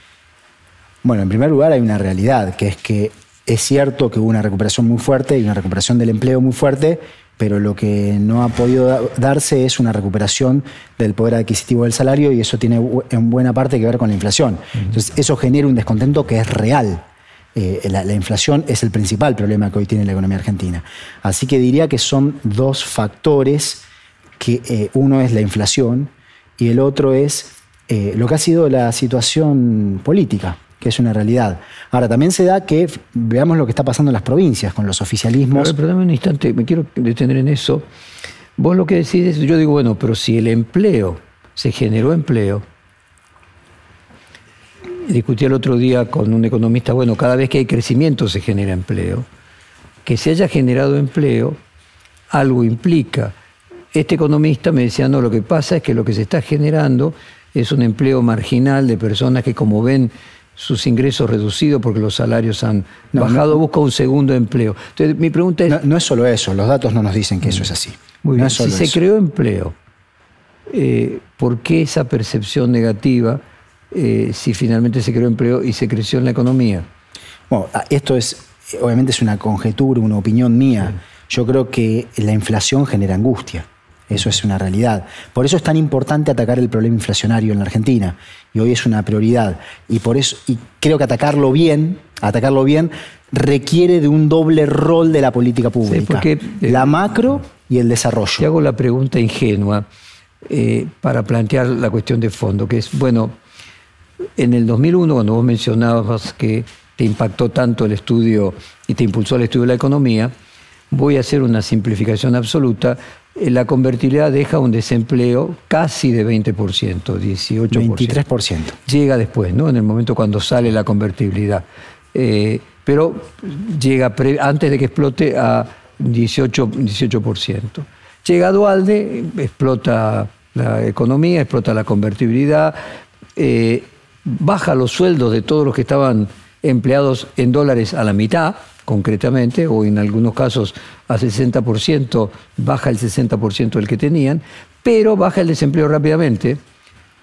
Speaker 3: Bueno, en primer lugar hay una realidad, que es que es cierto que hubo una recuperación muy fuerte y una recuperación del empleo muy fuerte, pero lo que no ha podido da- darse es una recuperación del poder adquisitivo del salario y eso tiene en buena parte que ver con la inflación. Entonces, eso genera un descontento que es real. Eh, la, la inflación es el principal problema que hoy tiene la economía argentina. Así que diría que son dos factores, que eh, uno es la inflación y el otro es eh, lo que ha sido la situación política, que es una realidad. Ahora, también se da que veamos lo que está pasando en las provincias con los oficialismos.
Speaker 2: ver, perdóname un instante, me quiero detener en eso. Vos lo que decís es, yo digo, bueno, pero si el empleo, se generó empleo, discutí el otro día con un economista, bueno, cada vez que hay crecimiento se genera empleo, que se haya generado empleo, algo implica. Este economista me decía, no, lo que pasa es que lo que se está generando es un empleo marginal de personas que como ven sus ingresos reducidos porque los salarios han
Speaker 3: No,
Speaker 2: bajado, busca un segundo empleo. Entonces, mi pregunta es,
Speaker 3: No, no es solo eso, los datos no nos dicen que eso es así.
Speaker 2: muy
Speaker 3: no
Speaker 2: bien,
Speaker 3: es
Speaker 2: si se
Speaker 3: eso.
Speaker 2: creó empleo, eh, ¿por qué esa percepción negativa eh, si finalmente se creó empleo y se creció en la economía?
Speaker 3: Bueno, ah, esto es, obviamente es una conjetura, una opinión mía. Yo creo que la inflación genera angustia. Eso es una realidad. Por eso es tan importante atacar el problema inflacionario en la Argentina. Y hoy es una prioridad. Y por eso, y creo que atacarlo bien, atacarlo bien, requiere de un doble rol de la política pública.
Speaker 2: porque, eh,
Speaker 3: la macro y el
Speaker 2: Te
Speaker 3: desarrollo.
Speaker 2: hago la pregunta ingenua eh, para plantear la cuestión de fondo, que es, bueno, En el 2001, cuando vos mencionabas que te impactó tanto el estudio y te impulsó el estudio de la economía, voy a hacer una simplificación absoluta. Eh, la convertibilidad deja un desempleo casi de 20%, 18%.
Speaker 3: 23%.
Speaker 2: Llega después, ¿no? En el momento cuando sale la convertibilidad. Eh, pero llega antes de que explote a 18%. 18%. Llega Dualde, explota la economía, explota la convertibilidad, eh, baja los sueldos de todos los que estaban empleados en dólares a la mitad, concretamente, o en algunos casos a 60%, baja el 60% del que tenían, pero baja el desempleo rápidamente,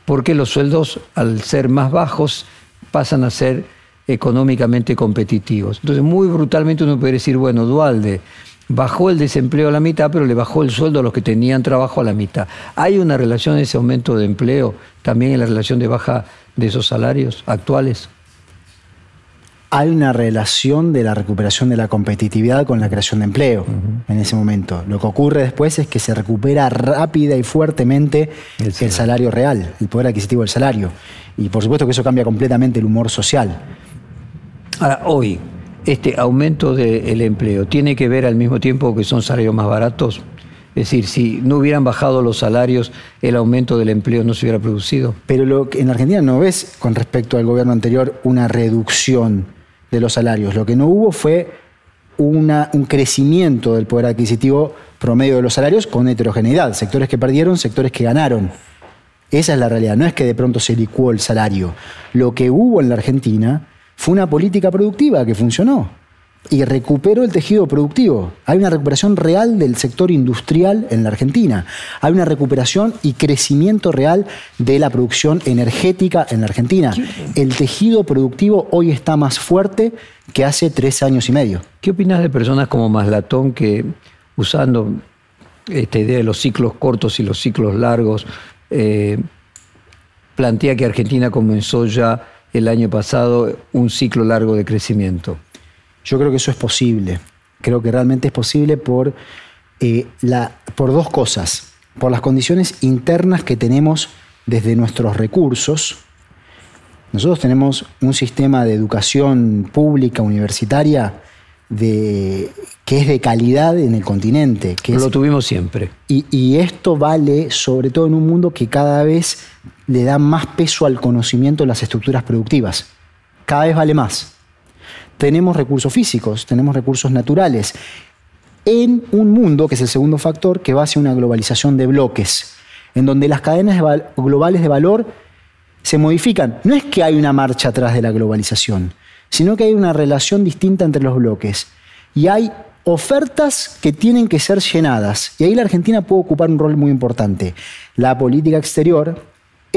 Speaker 2: porque los sueldos, al ser más bajos, pasan a ser económicamente competitivos. Entonces, muy brutalmente uno puede decir, bueno, Dualde bajó el desempleo a la mitad, pero le bajó el sueldo a los que tenían trabajo a la mitad. ¿Hay una relación en ese aumento de empleo también en la relación de baja de esos salarios actuales?
Speaker 3: Hay una relación de la recuperación de la competitividad con la creación de empleo en ese momento. Lo que ocurre después es que se recupera rápida y fuertemente el salario. el salario real, el poder adquisitivo del salario. Y por supuesto que eso cambia completamente el humor social.
Speaker 2: Ahora, hoy, este aumento del empleo tiene que ver al mismo tiempo que son salarios más baratos? Es decir, si no hubieran bajado los salarios, el aumento del empleo no se hubiera producido.
Speaker 3: Pero lo que en Argentina no ves con respecto al gobierno anterior una reducción de los salarios. Lo que no hubo fue un crecimiento del poder adquisitivo promedio de los salarios con heterogeneidad. Sectores que perdieron, sectores que ganaron. Esa es la realidad. No es que de pronto se licuó el salario. Lo que hubo en la Argentina fue una política productiva que funcionó y recuperó el tejido productivo. Hay una recuperación real del sector industrial en la Argentina. Hay una recuperación y crecimiento real de la producción energética en la Argentina. El tejido productivo hoy está más fuerte que hace tres años y medio.
Speaker 2: ¿Qué opinas de personas como Maslatón que, usando esta idea de los ciclos cortos y los ciclos largos, eh, plantea que Argentina comenzó ya el año pasado un ciclo largo de crecimiento?
Speaker 3: Yo creo que eso es posible. Creo que realmente es posible por, eh, la, por dos cosas. Por las condiciones internas que tenemos desde nuestros recursos. Nosotros tenemos un sistema de educación pública universitaria de, que es de calidad en el continente. Que
Speaker 2: Lo tuvimos siempre.
Speaker 3: Y, y, esto vale sobre todo en un mundo que cada vez le da más peso al conocimiento de las estructuras productivas. Cada vez vale más. Tenemos recursos físicos, tenemos recursos naturales, en un mundo, que es el segundo factor, que va hacia una globalización de bloques, en donde las cadenas globales de valor se modifican. No es que hay una marcha atrás de la globalización, sino que hay una relación distinta entre los bloques. Y hay ofertas que tienen que ser llenadas. Y ahí la Argentina puede ocupar un rol muy importante. La política exterior,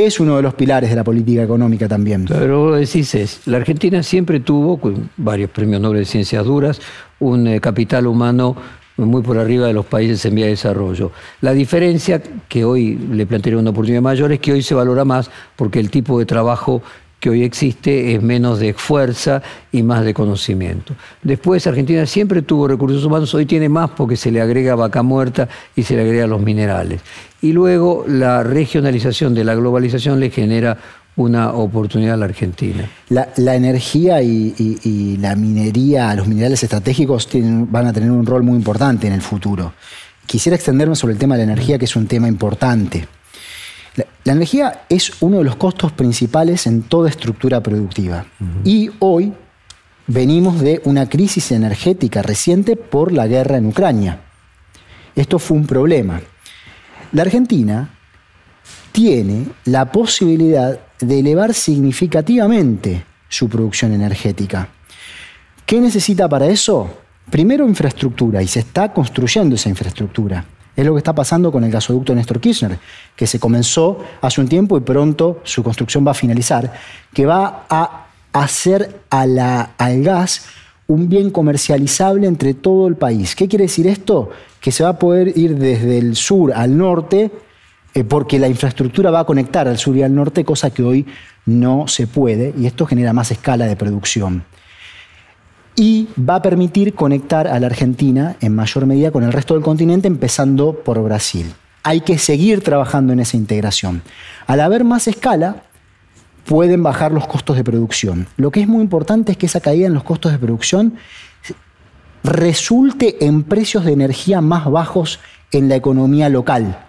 Speaker 3: es uno de los pilares de la política económica también.
Speaker 2: Pero vos decís es, la Argentina siempre tuvo, con varios premios Nobel de Ciencias Duras, un eh, capital humano muy por arriba de los países en vía de desarrollo. La diferencia, que hoy le plantearía una oportunidad mayor, es que hoy se valora más porque el tipo de trabajo que hoy existe es menos de fuerza y más de conocimiento. Después Argentina siempre tuvo recursos humanos, hoy tiene más porque se le agrega vaca muerta y se le agrega los minerales. Y luego la regionalización de la globalización le genera una oportunidad a la Argentina.
Speaker 3: La, energía y, la minería, los minerales estratégicos van a tener un rol muy importante en el futuro. Quisiera extenderme sobre el tema de la energía, que es un tema importante. La, energía es uno de los costos principales en toda estructura productiva. Y hoy venimos de una crisis energética reciente por la guerra en Ucrania. Esto fue un problema. La Argentina tiene la posibilidad de elevar significativamente su producción energética. ¿Qué necesita para eso? Primero infraestructura, y se está construyendo esa infraestructura. Es lo que está pasando con el gasoducto Néstor Kirchner, que se comenzó hace un tiempo y pronto su construcción va a finalizar, que va a hacer al gas un bien comercializable entre todo el país. ¿Qué quiere decir esto? Que se va a poder ir desde el sur al norte, eh, porque la infraestructura va a conectar al sur y al norte, cosa que hoy no se puede, y esto genera más escala de producción y va a permitir conectar a la Argentina en mayor medida con el resto del continente, empezando por Brasil. Hay que seguir trabajando en esa integración. Al haber más escala, pueden bajar los costos de producción. Lo que es muy importante es que esa caída en los costos de producción resulte en precios de energía más bajos en la economía local.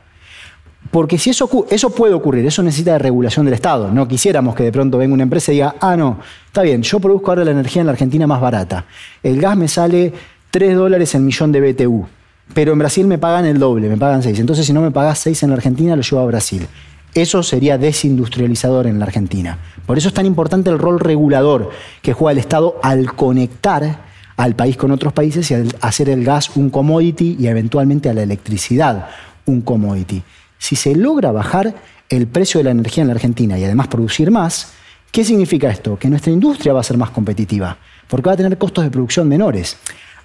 Speaker 3: Porque si eso, eso puede ocurrir, eso necesita de regulación del Estado. No quisiéramos que de pronto venga una empresa y diga, ah, no, está bien, yo produzco ahora la energía en la Argentina más barata. El gas me sale 3 dólares el millón de BTU, pero en Brasil me pagan el doble, me pagan 6. Entonces si no me pagas 6 en la Argentina, lo llevo a Brasil. Eso sería desindustrializador en la Argentina. Por eso es tan importante el rol regulador que juega el Estado al conectar al país con otros países y hacer el gas un commodity y eventualmente a la electricidad un commodity. Si se logra bajar el precio de la energía en la Argentina y además producir más, ¿qué significa esto? Que nuestra industria va a ser más competitiva, porque va a tener costos de producción menores.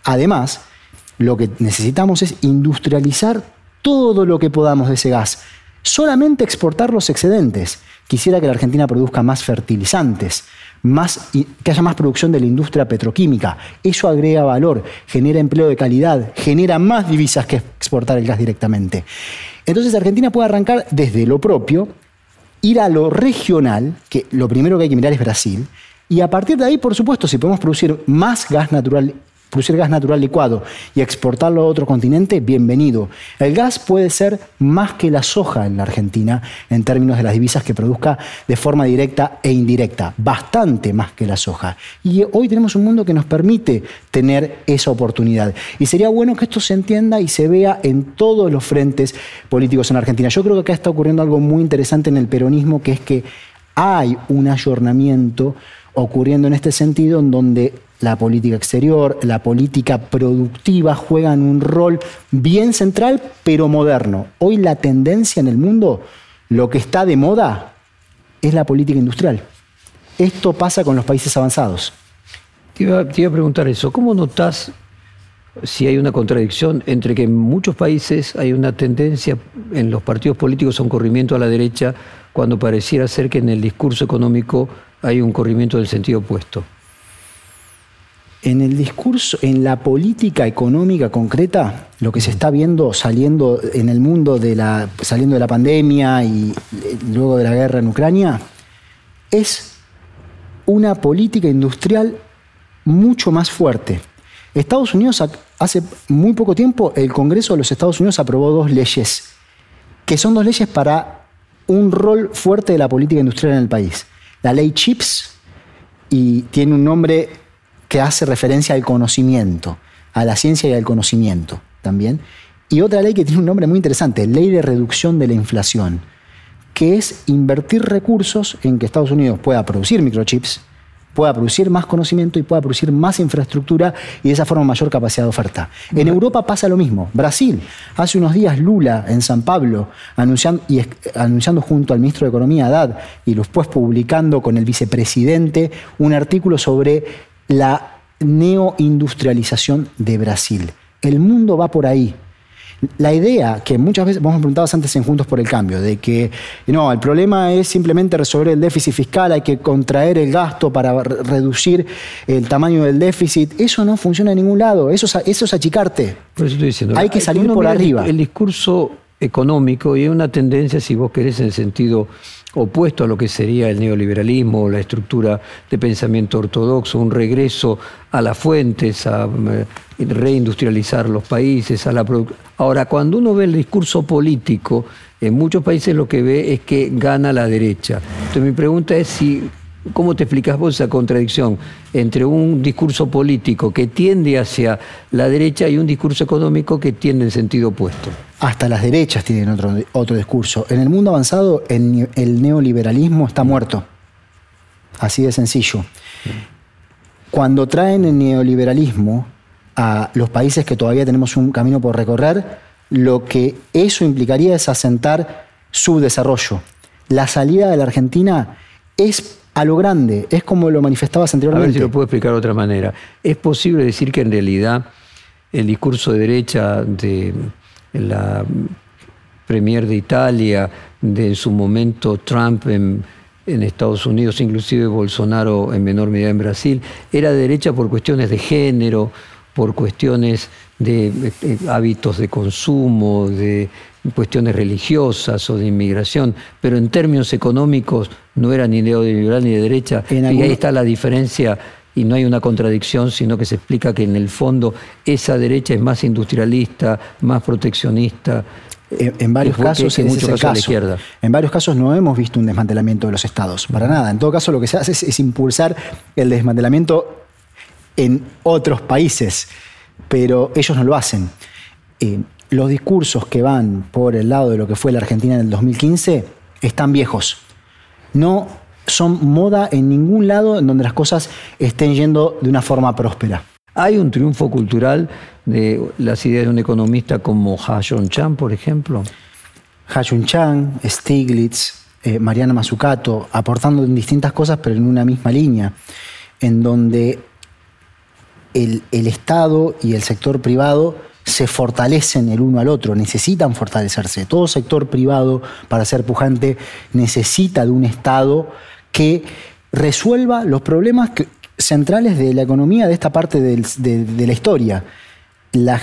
Speaker 3: Además, lo que necesitamos es industrializar todo lo que podamos de ese gas, solamente exportar los excedentes. Quisiera que la Argentina produzca más fertilizantes, más, que haya más producción de la industria petroquímica. Eso agrega valor, genera empleo de calidad, genera más divisas que exportar el gas directamente. Entonces Argentina puede arrancar desde lo propio, ir a lo regional, que lo primero que hay que mirar es Brasil, y a partir de ahí, por supuesto, si podemos producir más gas natural producir gas natural licuado y exportarlo a otro continente, bienvenido. El gas puede ser más que la soja en la Argentina en términos de las divisas que produzca de forma directa e indirecta, bastante más que la soja. Y hoy tenemos un mundo que nos permite tener esa oportunidad. Y sería bueno que esto se entienda y se vea en todos los frentes políticos en Argentina. Yo creo que acá está ocurriendo algo muy interesante en el peronismo, que es que hay un ayornamiento ocurriendo en este sentido en donde la política exterior, la política productiva juegan un rol bien central, pero moderno. Hoy la tendencia en el mundo, lo que está de moda, es la política industrial. Esto pasa con los países avanzados.
Speaker 2: Te iba, a preguntar eso, ¿cómo notas si hay una contradicción entre que en muchos países hay una tendencia en los partidos políticos a un corrimiento a la derecha, cuando pareciera ser que en el discurso económico hay un corrimiento del sentido opuesto?
Speaker 3: En el discurso, en la política económica concreta, lo que se está viendo saliendo en el mundo de la, saliendo de la pandemia y eh, luego de la guerra en Ucrania, es una política industrial mucho más fuerte. Estados Unidos, hace muy poco tiempo, el Congreso de los Estados Unidos aprobó dos leyes, que son dos leyes para un rol fuerte de la política industrial en el país. La ley CHIPS, y tiene un nombre que hace referencia al conocimiento, a la ciencia y al conocimiento también. Y otra ley que tiene un nombre muy interesante, Ley de Reducción de la Inflación, que es invertir recursos en que Estados Unidos pueda producir microchips, pueda producir más conocimiento y pueda producir más infraestructura y de esa forma mayor capacidad de oferta. En Europa pasa lo mismo. Brasil, hace unos días Lula en San Pablo, anunciando, y, anunciando junto al ministro de Economía, Haddad, y después publicando con el vicepresidente un artículo sobre la neoindustrialización de Brasil. El mundo va por ahí. La idea que muchas veces, vos me preguntabas antes en Juntos por el Cambio, de que no, el problema es simplemente resolver el déficit fiscal, hay que contraer el gasto para reducir el tamaño del déficit, eso no funciona en ningún lado, eso es, eso es achicarte.
Speaker 2: Por eso estoy diciendo,
Speaker 3: hay que salir por arriba.
Speaker 2: El discurso económico y una tendencia, si vos querés, en el sentido opuesto a lo que sería el neoliberalismo, la estructura de pensamiento ortodoxo, un regreso a las fuentes, a eh, reindustrializar los países, a la Ahora, cuando uno ve el discurso político, en muchos países lo que ve es que gana la derecha. Entonces mi pregunta es si ¿Cómo te explicas vos esa contradicción entre un discurso político que tiende hacia la derecha y un discurso económico que tiende en sentido opuesto?
Speaker 3: Hasta las derechas tienen otro, otro discurso. En el mundo avanzado el, el neoliberalismo está muerto. Así de sencillo. Cuando traen el neoliberalismo a los países que todavía tenemos un camino por recorrer, lo que eso implicaría es asentar su desarrollo. La salida de la Argentina es a lo grande, es como lo manifestabas anteriormente.
Speaker 2: A ver si lo puedo explicar de otra manera. ¿Es posible decir que en realidad el discurso de derecha de la Premier de Italia, de en su momento Trump en, en Estados Unidos, inclusive Bolsonaro en menor medida en Brasil, era derecha por cuestiones de género por cuestiones de eh, hábitos de consumo, de cuestiones religiosas o de inmigración, pero en términos económicos no era ni neoliberal ni de derecha. y ahí está la diferencia y no hay una contradicción, sino que se explica que en el fondo esa derecha es más industrialista, más proteccionista.
Speaker 3: En, varios casos, en muchos casos, la izquierda. En varios casos no hemos visto un desmantelamiento de los estados, para nada. En todo caso, lo que se hace es, impulsar el desmantelamiento en otros países, pero ellos no lo hacen. Eh, los discursos que van por el lado de lo que fue la Argentina en el 2015 están viejos. No son moda en ningún lado en donde las cosas estén yendo de una forma próspera.
Speaker 2: ¿Hay un triunfo cultural de las ideas de un economista como Ha Chan, por ejemplo?
Speaker 3: Ha Chan, Stiglitz, eh, Mariana Mazzucato, aportando en distintas cosas, pero en una misma línea, en donde el, el Estado y el sector privado se fortalecen el uno al otro, necesitan fortalecerse. Todo sector privado, para ser pujante, necesita de un Estado que resuelva los problemas centrales de la economía de esta parte de, la historia. La,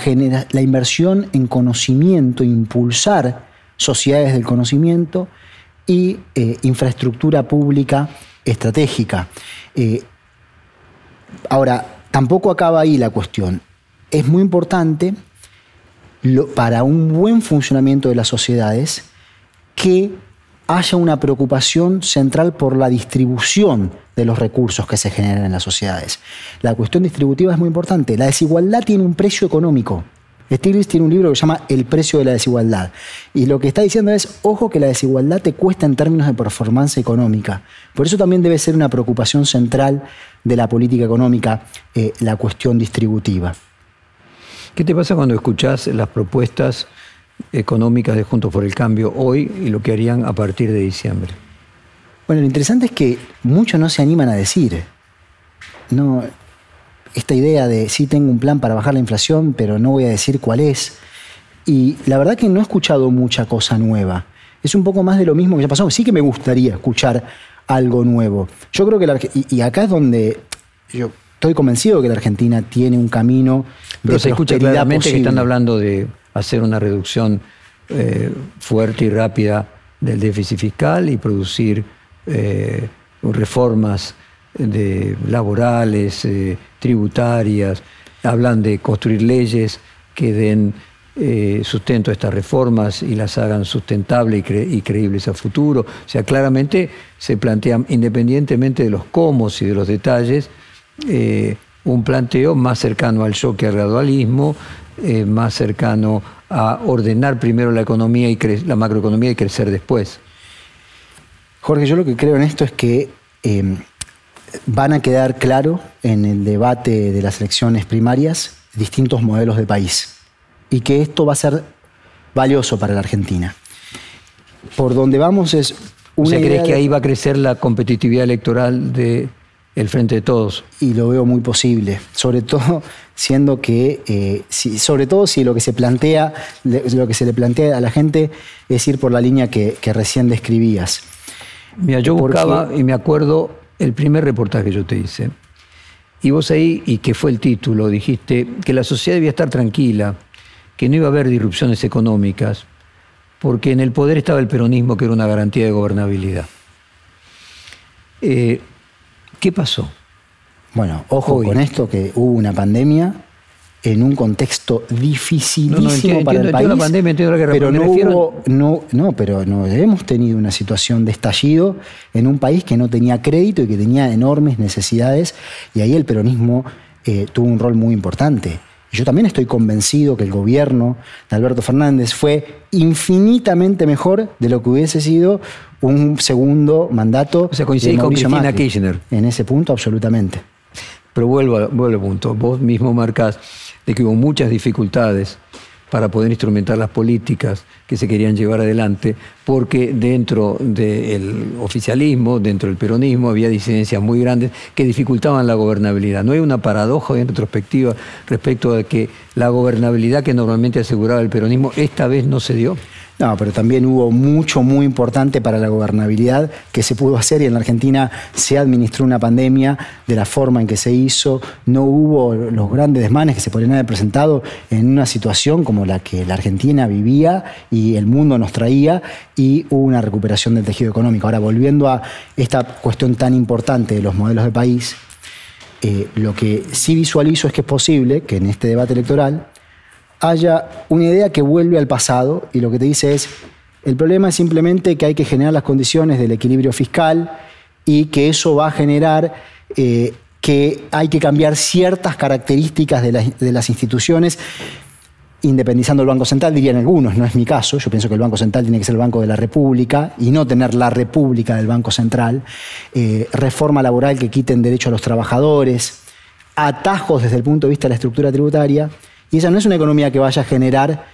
Speaker 3: inversión en conocimiento, impulsar sociedades del conocimiento y eh, infraestructura pública estratégica. Eh, ahora, tampoco acaba ahí la cuestión. Es muy importante para un buen funcionamiento de las sociedades que haya una preocupación central por la distribución de los recursos que se generan en las sociedades. La cuestión distributiva es muy importante. La desigualdad tiene un precio económico. Stiglitz tiene un libro que se llama El precio de la desigualdad. Y lo que está diciendo es, ojo que la desigualdad te cuesta en términos de performance económica. Por eso también debe ser una preocupación central de la política económica eh, la cuestión distributiva.
Speaker 2: ¿Qué te pasa cuando escuchás las propuestas económicas de Juntos por el Cambio hoy y lo que harían a partir de diciembre?
Speaker 3: Bueno, lo interesante es que muchos no se animan a decir. No, esta idea de sí tengo un plan para bajar la inflación, pero no voy a decir cuál es. Y la verdad que no he escuchado mucha cosa nueva. Es un poco más de lo mismo que ya pasó. Sí que me gustaría escuchar algo nuevo. Yo creo que la, y, acá es donde yo estoy convencido de que la Argentina tiene un camino
Speaker 2: pero se escucha claramente que están hablando de hacer una reducción eh, fuerte y rápida del déficit fiscal y producir eh, reformas de laborales, eh, tributarias, hablan de construir leyes que den sustento a estas reformas y las hagan sustentables y, creíbles a futuro. O sea, claramente se plantean, independientemente de los cómo y de los detalles, un planteo más cercano al choque al gradualismo, eh, más cercano a ordenar primero la economía y la macroeconomía y crecer después.
Speaker 3: Jorge, yo lo que creo en esto es que em, van a quedar claro en el debate de las elecciones primarias distintos modelos de país y que esto va a ser valioso para la Argentina. Por donde vamos es
Speaker 2: una... ¿crees que ahí va a crecer la competitividad electoral de, el frente de todos.
Speaker 3: Y lo veo muy posible, sobre todo siendo que, eh, si, sobre todo si lo que se plantea, lo que se le plantea a la gente es ir por la línea que, recién describías.
Speaker 2: Mira, yo buscaba y me acuerdo el primer reportaje que yo te hice. Y vos ahí, y que fue el título, dijiste que la sociedad debía estar tranquila, que no iba a haber disrupciones económicas, porque en el poder estaba el peronismo, que era una garantía de gobernabilidad. Eh, ¿Qué pasó?
Speaker 3: Bueno, ojo con esto, que hubo una pandemia en un contexto dificilísimo para el país. La pandemia, la guerra, pero no, no, no, pero no hemos tenido una situación de estallido en un país que no tenía crédito y que tenía enormes necesidades y ahí el peronismo eh, tuvo un rol muy importante. Yo también estoy convencido que el gobierno de Alberto Fernández fue infinitamente mejor de lo que hubiese sido un segundo mandato.
Speaker 2: O sea, coincide con Cristina Kirchner.
Speaker 3: En ese punto, absolutamente.
Speaker 2: Pero vuelvo, vuelvo al punto. Vos mismo marcas de que hubo muchas dificultades para poder instrumentar las políticas que se querían llevar adelante, porque dentro del oficialismo, dentro del peronismo, había disidencias muy grandes que dificultaban la gobernabilidad. ¿No hay una paradoja en retrospectiva respecto a que la gobernabilidad que normalmente aseguraba el peronismo esta vez no se dio?
Speaker 3: No, pero también hubo mucho muy importante para la gobernabilidad que se pudo hacer y en la Argentina se administró una pandemia de la forma en que se hizo, no hubo los grandes desmanes que se podrían haber presentado en una situación como la que la Argentina vivía y el mundo nos traía y hubo una recuperación del tejido económico. Ahora, volviendo a esta cuestión tan importante de los modelos de país, eh, lo que sí visualizo es que es posible que en este debate electoral haya una idea que vuelve al pasado y lo que te dice es, el problema es simplemente que hay que generar las condiciones del equilibrio fiscal y que eso va a generar eh, que hay que cambiar ciertas características de, de las instituciones independizando el Banco Central, dirían algunos, no es mi caso, yo pienso que el Banco Central tiene que ser el Banco de la República y no tener la República del Banco Central, eh, reforma laboral que quiten derecho a los trabajadores, atajos desde el punto de vista de la estructura tributaria, y esa no es una economía que vaya a generar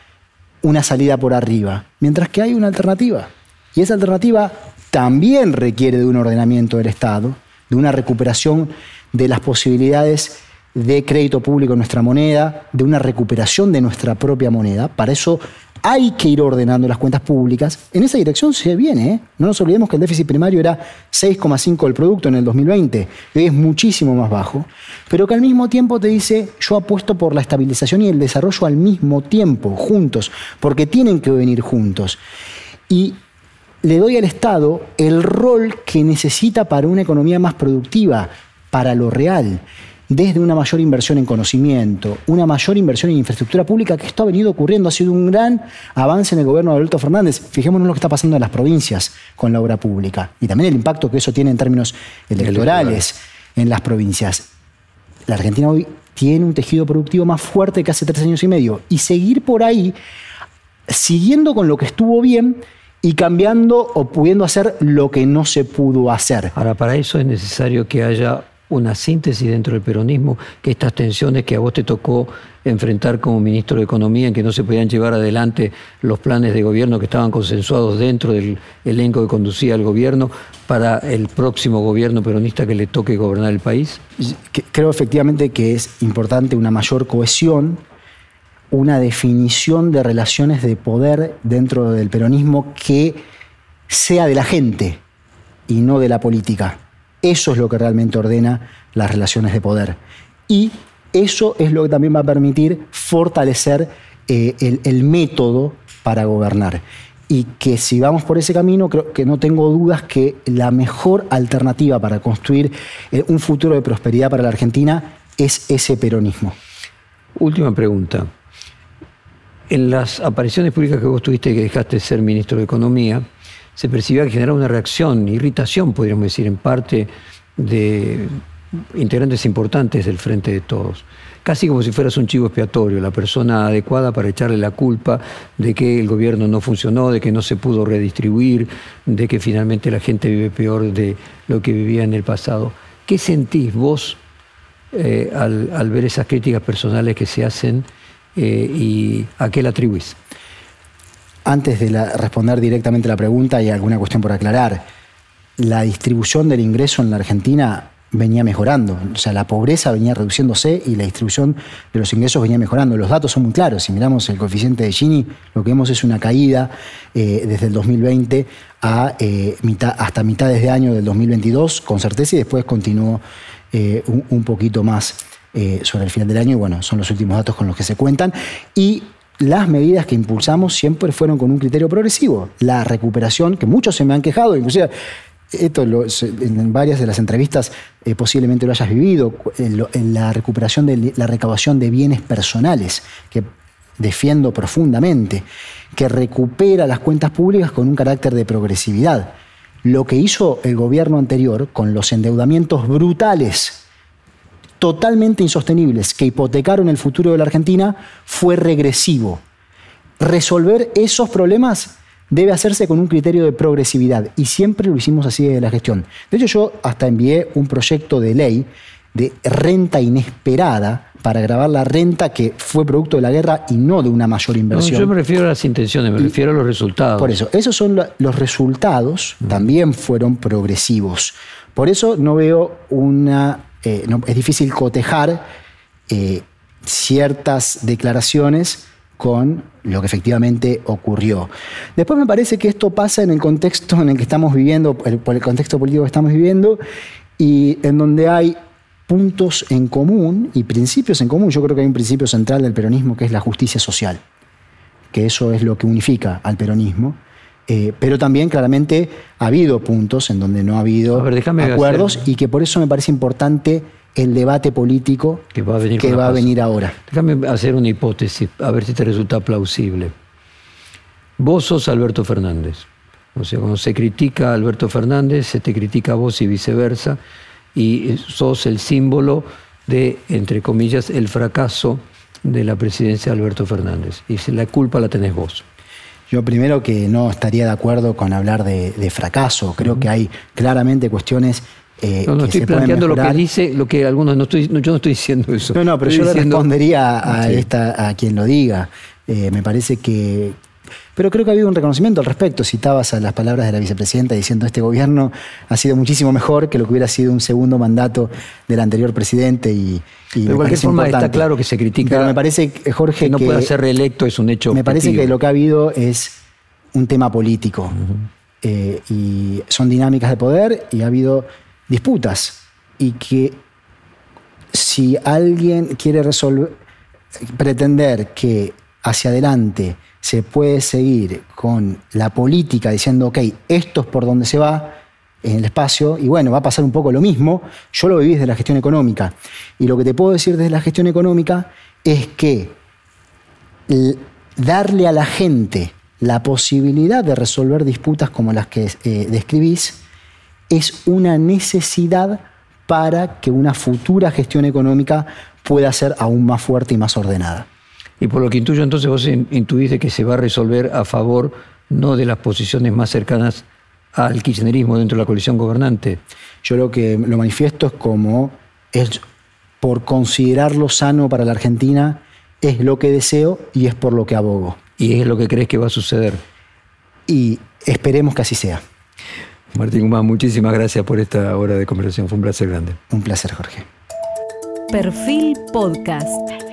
Speaker 3: una salida por arriba, mientras que hay una alternativa, y esa alternativa también requiere de un ordenamiento del Estado, de una recuperación de las posibilidades de crédito público en nuestra moneda, de una recuperación de nuestra propia moneda. Para eso hay que ir ordenando las cuentas públicas. En esa dirección se viene. ¿eh? No nos olvidemos que el déficit primario era 6,5 del producto en el 2020. Hoy es muchísimo más bajo. Pero que al mismo tiempo te dice, yo apuesto por la estabilización y el desarrollo al mismo tiempo, juntos, porque tienen que venir juntos. Y le doy al Estado el rol que necesita para una economía más productiva, para lo real desde una mayor inversión en conocimiento, una mayor inversión en infraestructura pública, que esto ha venido ocurriendo, ha sido un gran avance en el gobierno de Alberto Fernández. Fijémonos lo que está pasando en las provincias con la obra pública y también el impacto que eso tiene en términos electorales en las provincias. La Argentina hoy tiene un tejido productivo más fuerte que hace tres años y medio y seguir por ahí, siguiendo con lo que estuvo bien, y cambiando o pudiendo hacer lo que no se pudo hacer.
Speaker 2: Ahora, para eso es necesario que haya una síntesis dentro del peronismo, que estas tensiones que a vos te tocó enfrentar como ministro de Economía, en que no se podían llevar adelante los planes de gobierno que estaban consensuados dentro del elenco que conducía el gobierno para el próximo gobierno peronista que le toque gobernar el país?
Speaker 3: Creo efectivamente que es importante una mayor cohesión, una definición de relaciones de poder dentro del peronismo que sea de la gente y no de la política. Eso es lo que realmente ordena las relaciones de poder. Y eso es lo que también va a permitir fortalecer eh, el, método para gobernar. Y que si vamos por ese camino, creo que no tengo dudas que la mejor alternativa para construir eh, un futuro de prosperidad para la Argentina es ese peronismo.
Speaker 2: Última pregunta. En las apariciones públicas que vos tuviste que dejaste de ser ministro de Economía, se percibía que generaba una reacción, irritación, podríamos decir, en parte de integrantes importantes del Frente de Todos. Casi como si fueras un chivo expiatorio, la persona adecuada para echarle la culpa de que el gobierno no funcionó, de que no se pudo redistribuir, de que finalmente la gente vive peor de lo que vivía en el pasado. ¿Qué sentís vos eh, al, ver esas críticas personales que se hacen eh, y a qué la atribuís?
Speaker 3: Antes de responder directamente la pregunta, hay alguna cuestión por aclarar. La distribución del ingreso en la Argentina venía mejorando. O sea, la pobreza venía reduciéndose y la distribución de los ingresos venía mejorando. Los datos son muy claros. Si miramos el coeficiente de Gini, lo que vemos es una caída eh, desde el 2020 a, eh, mitad, hasta mitades de año del 2022, con certeza, y después continuó eh, un, un, poquito más sobre el final del año. Y bueno, son los últimos datos con los que se cuentan. Y las medidas que impulsamos siempre fueron con un criterio progresivo. La recuperación, que muchos se me han quejado, inclusive esto en varias de las entrevistas eh, posiblemente lo hayas vivido, en, la recuperación de la recaudación de bienes personales, que defiendo profundamente, que recupera las cuentas públicas con un carácter de progresividad. Lo que hizo el gobierno anterior con los endeudamientos brutales totalmente insostenibles que hipotecaron el futuro de la Argentina fue regresivo. Resolver esos problemas debe hacerse con un criterio de progresividad y siempre lo hicimos así de la gestión. De hecho, yo hasta envié un proyecto de ley de renta inesperada para grabar la renta que fue producto de la guerra y no de una mayor inversión.
Speaker 2: yo me refiero a las intenciones, me refiero a los resultados.
Speaker 3: Por eso, esos son los resultados, también fueron progresivos. Por eso no veo una eh, es difícil cotejar eh, ciertas declaraciones con lo que efectivamente ocurrió. Después me parece que esto pasa en el contexto en el que estamos viviendo, por el contexto político que estamos viviendo, y en donde hay puntos en común y principios en común. Yo creo que hay un principio central del peronismo que es la justicia social, que eso es lo que unifica al peronismo. Eh, pero también claramente ha habido puntos en donde no ha habido acuerdos y que por eso me parece importante el debate político que va a venir, que va a venir ahora.
Speaker 2: Déjame hacer una hipótesis, a ver si te resulta plausible. Vos sos Alberto Fernández. O sea, cuando se critica a Alberto Fernández, se te critica a vos y viceversa, y sos el símbolo de, entre comillas, el fracaso de la presidencia de Alberto Fernández. Y la culpa la tenés vos.
Speaker 3: Yo primero que no estaría de acuerdo con hablar de, fracaso. Creo que hay claramente cuestiones
Speaker 2: eh, no, no estoy planteando lo que dice, lo que algunos no estoy, yo no estoy diciendo eso.
Speaker 3: No, no, pero yo le respondería a esta, a quien lo diga. Eh, me parece que. Pero creo que ha habido un reconocimiento al respecto. Citabas a las palabras de la vicepresidenta diciendo este gobierno ha sido muchísimo mejor que lo que hubiera sido un segundo mandato del anterior presidente y,
Speaker 2: de cualquier forma está claro que se critica.
Speaker 3: Pero me parece, Jorge,
Speaker 2: que no pueda ser reelecto es un hecho.
Speaker 3: Me parece que lo que ha habido es un tema político eh, y son dinámicas de poder y ha habido disputas y que si alguien quiere resolver, pretender que hacia adelante se puede seguir con la política diciendo, ok, esto es por donde se va en el espacio, y bueno, va a pasar un poco lo mismo, yo lo viví desde la gestión económica. Y lo que te puedo decir desde la gestión económica es que darle a la gente la posibilidad de resolver disputas como las que eh, describís es una necesidad para que una futura gestión económica pueda ser aún más fuerte y más ordenada.
Speaker 2: Y por lo que intuyo, entonces vos intuís de que se va a resolver a favor no de las posiciones más cercanas al kirchnerismo dentro de la coalición gobernante.
Speaker 3: Yo lo que lo manifiesto es como es por considerarlo sano para la Argentina, es lo que deseo y es por lo que abogo.
Speaker 2: ¿Y es lo que crees que va a suceder?
Speaker 3: Y esperemos que así sea.
Speaker 2: Martín Guzmán, muchísimas gracias por esta hora de conversación. Fue un placer grande.
Speaker 3: Un placer, Jorge.
Speaker 1: Perfil Podcast.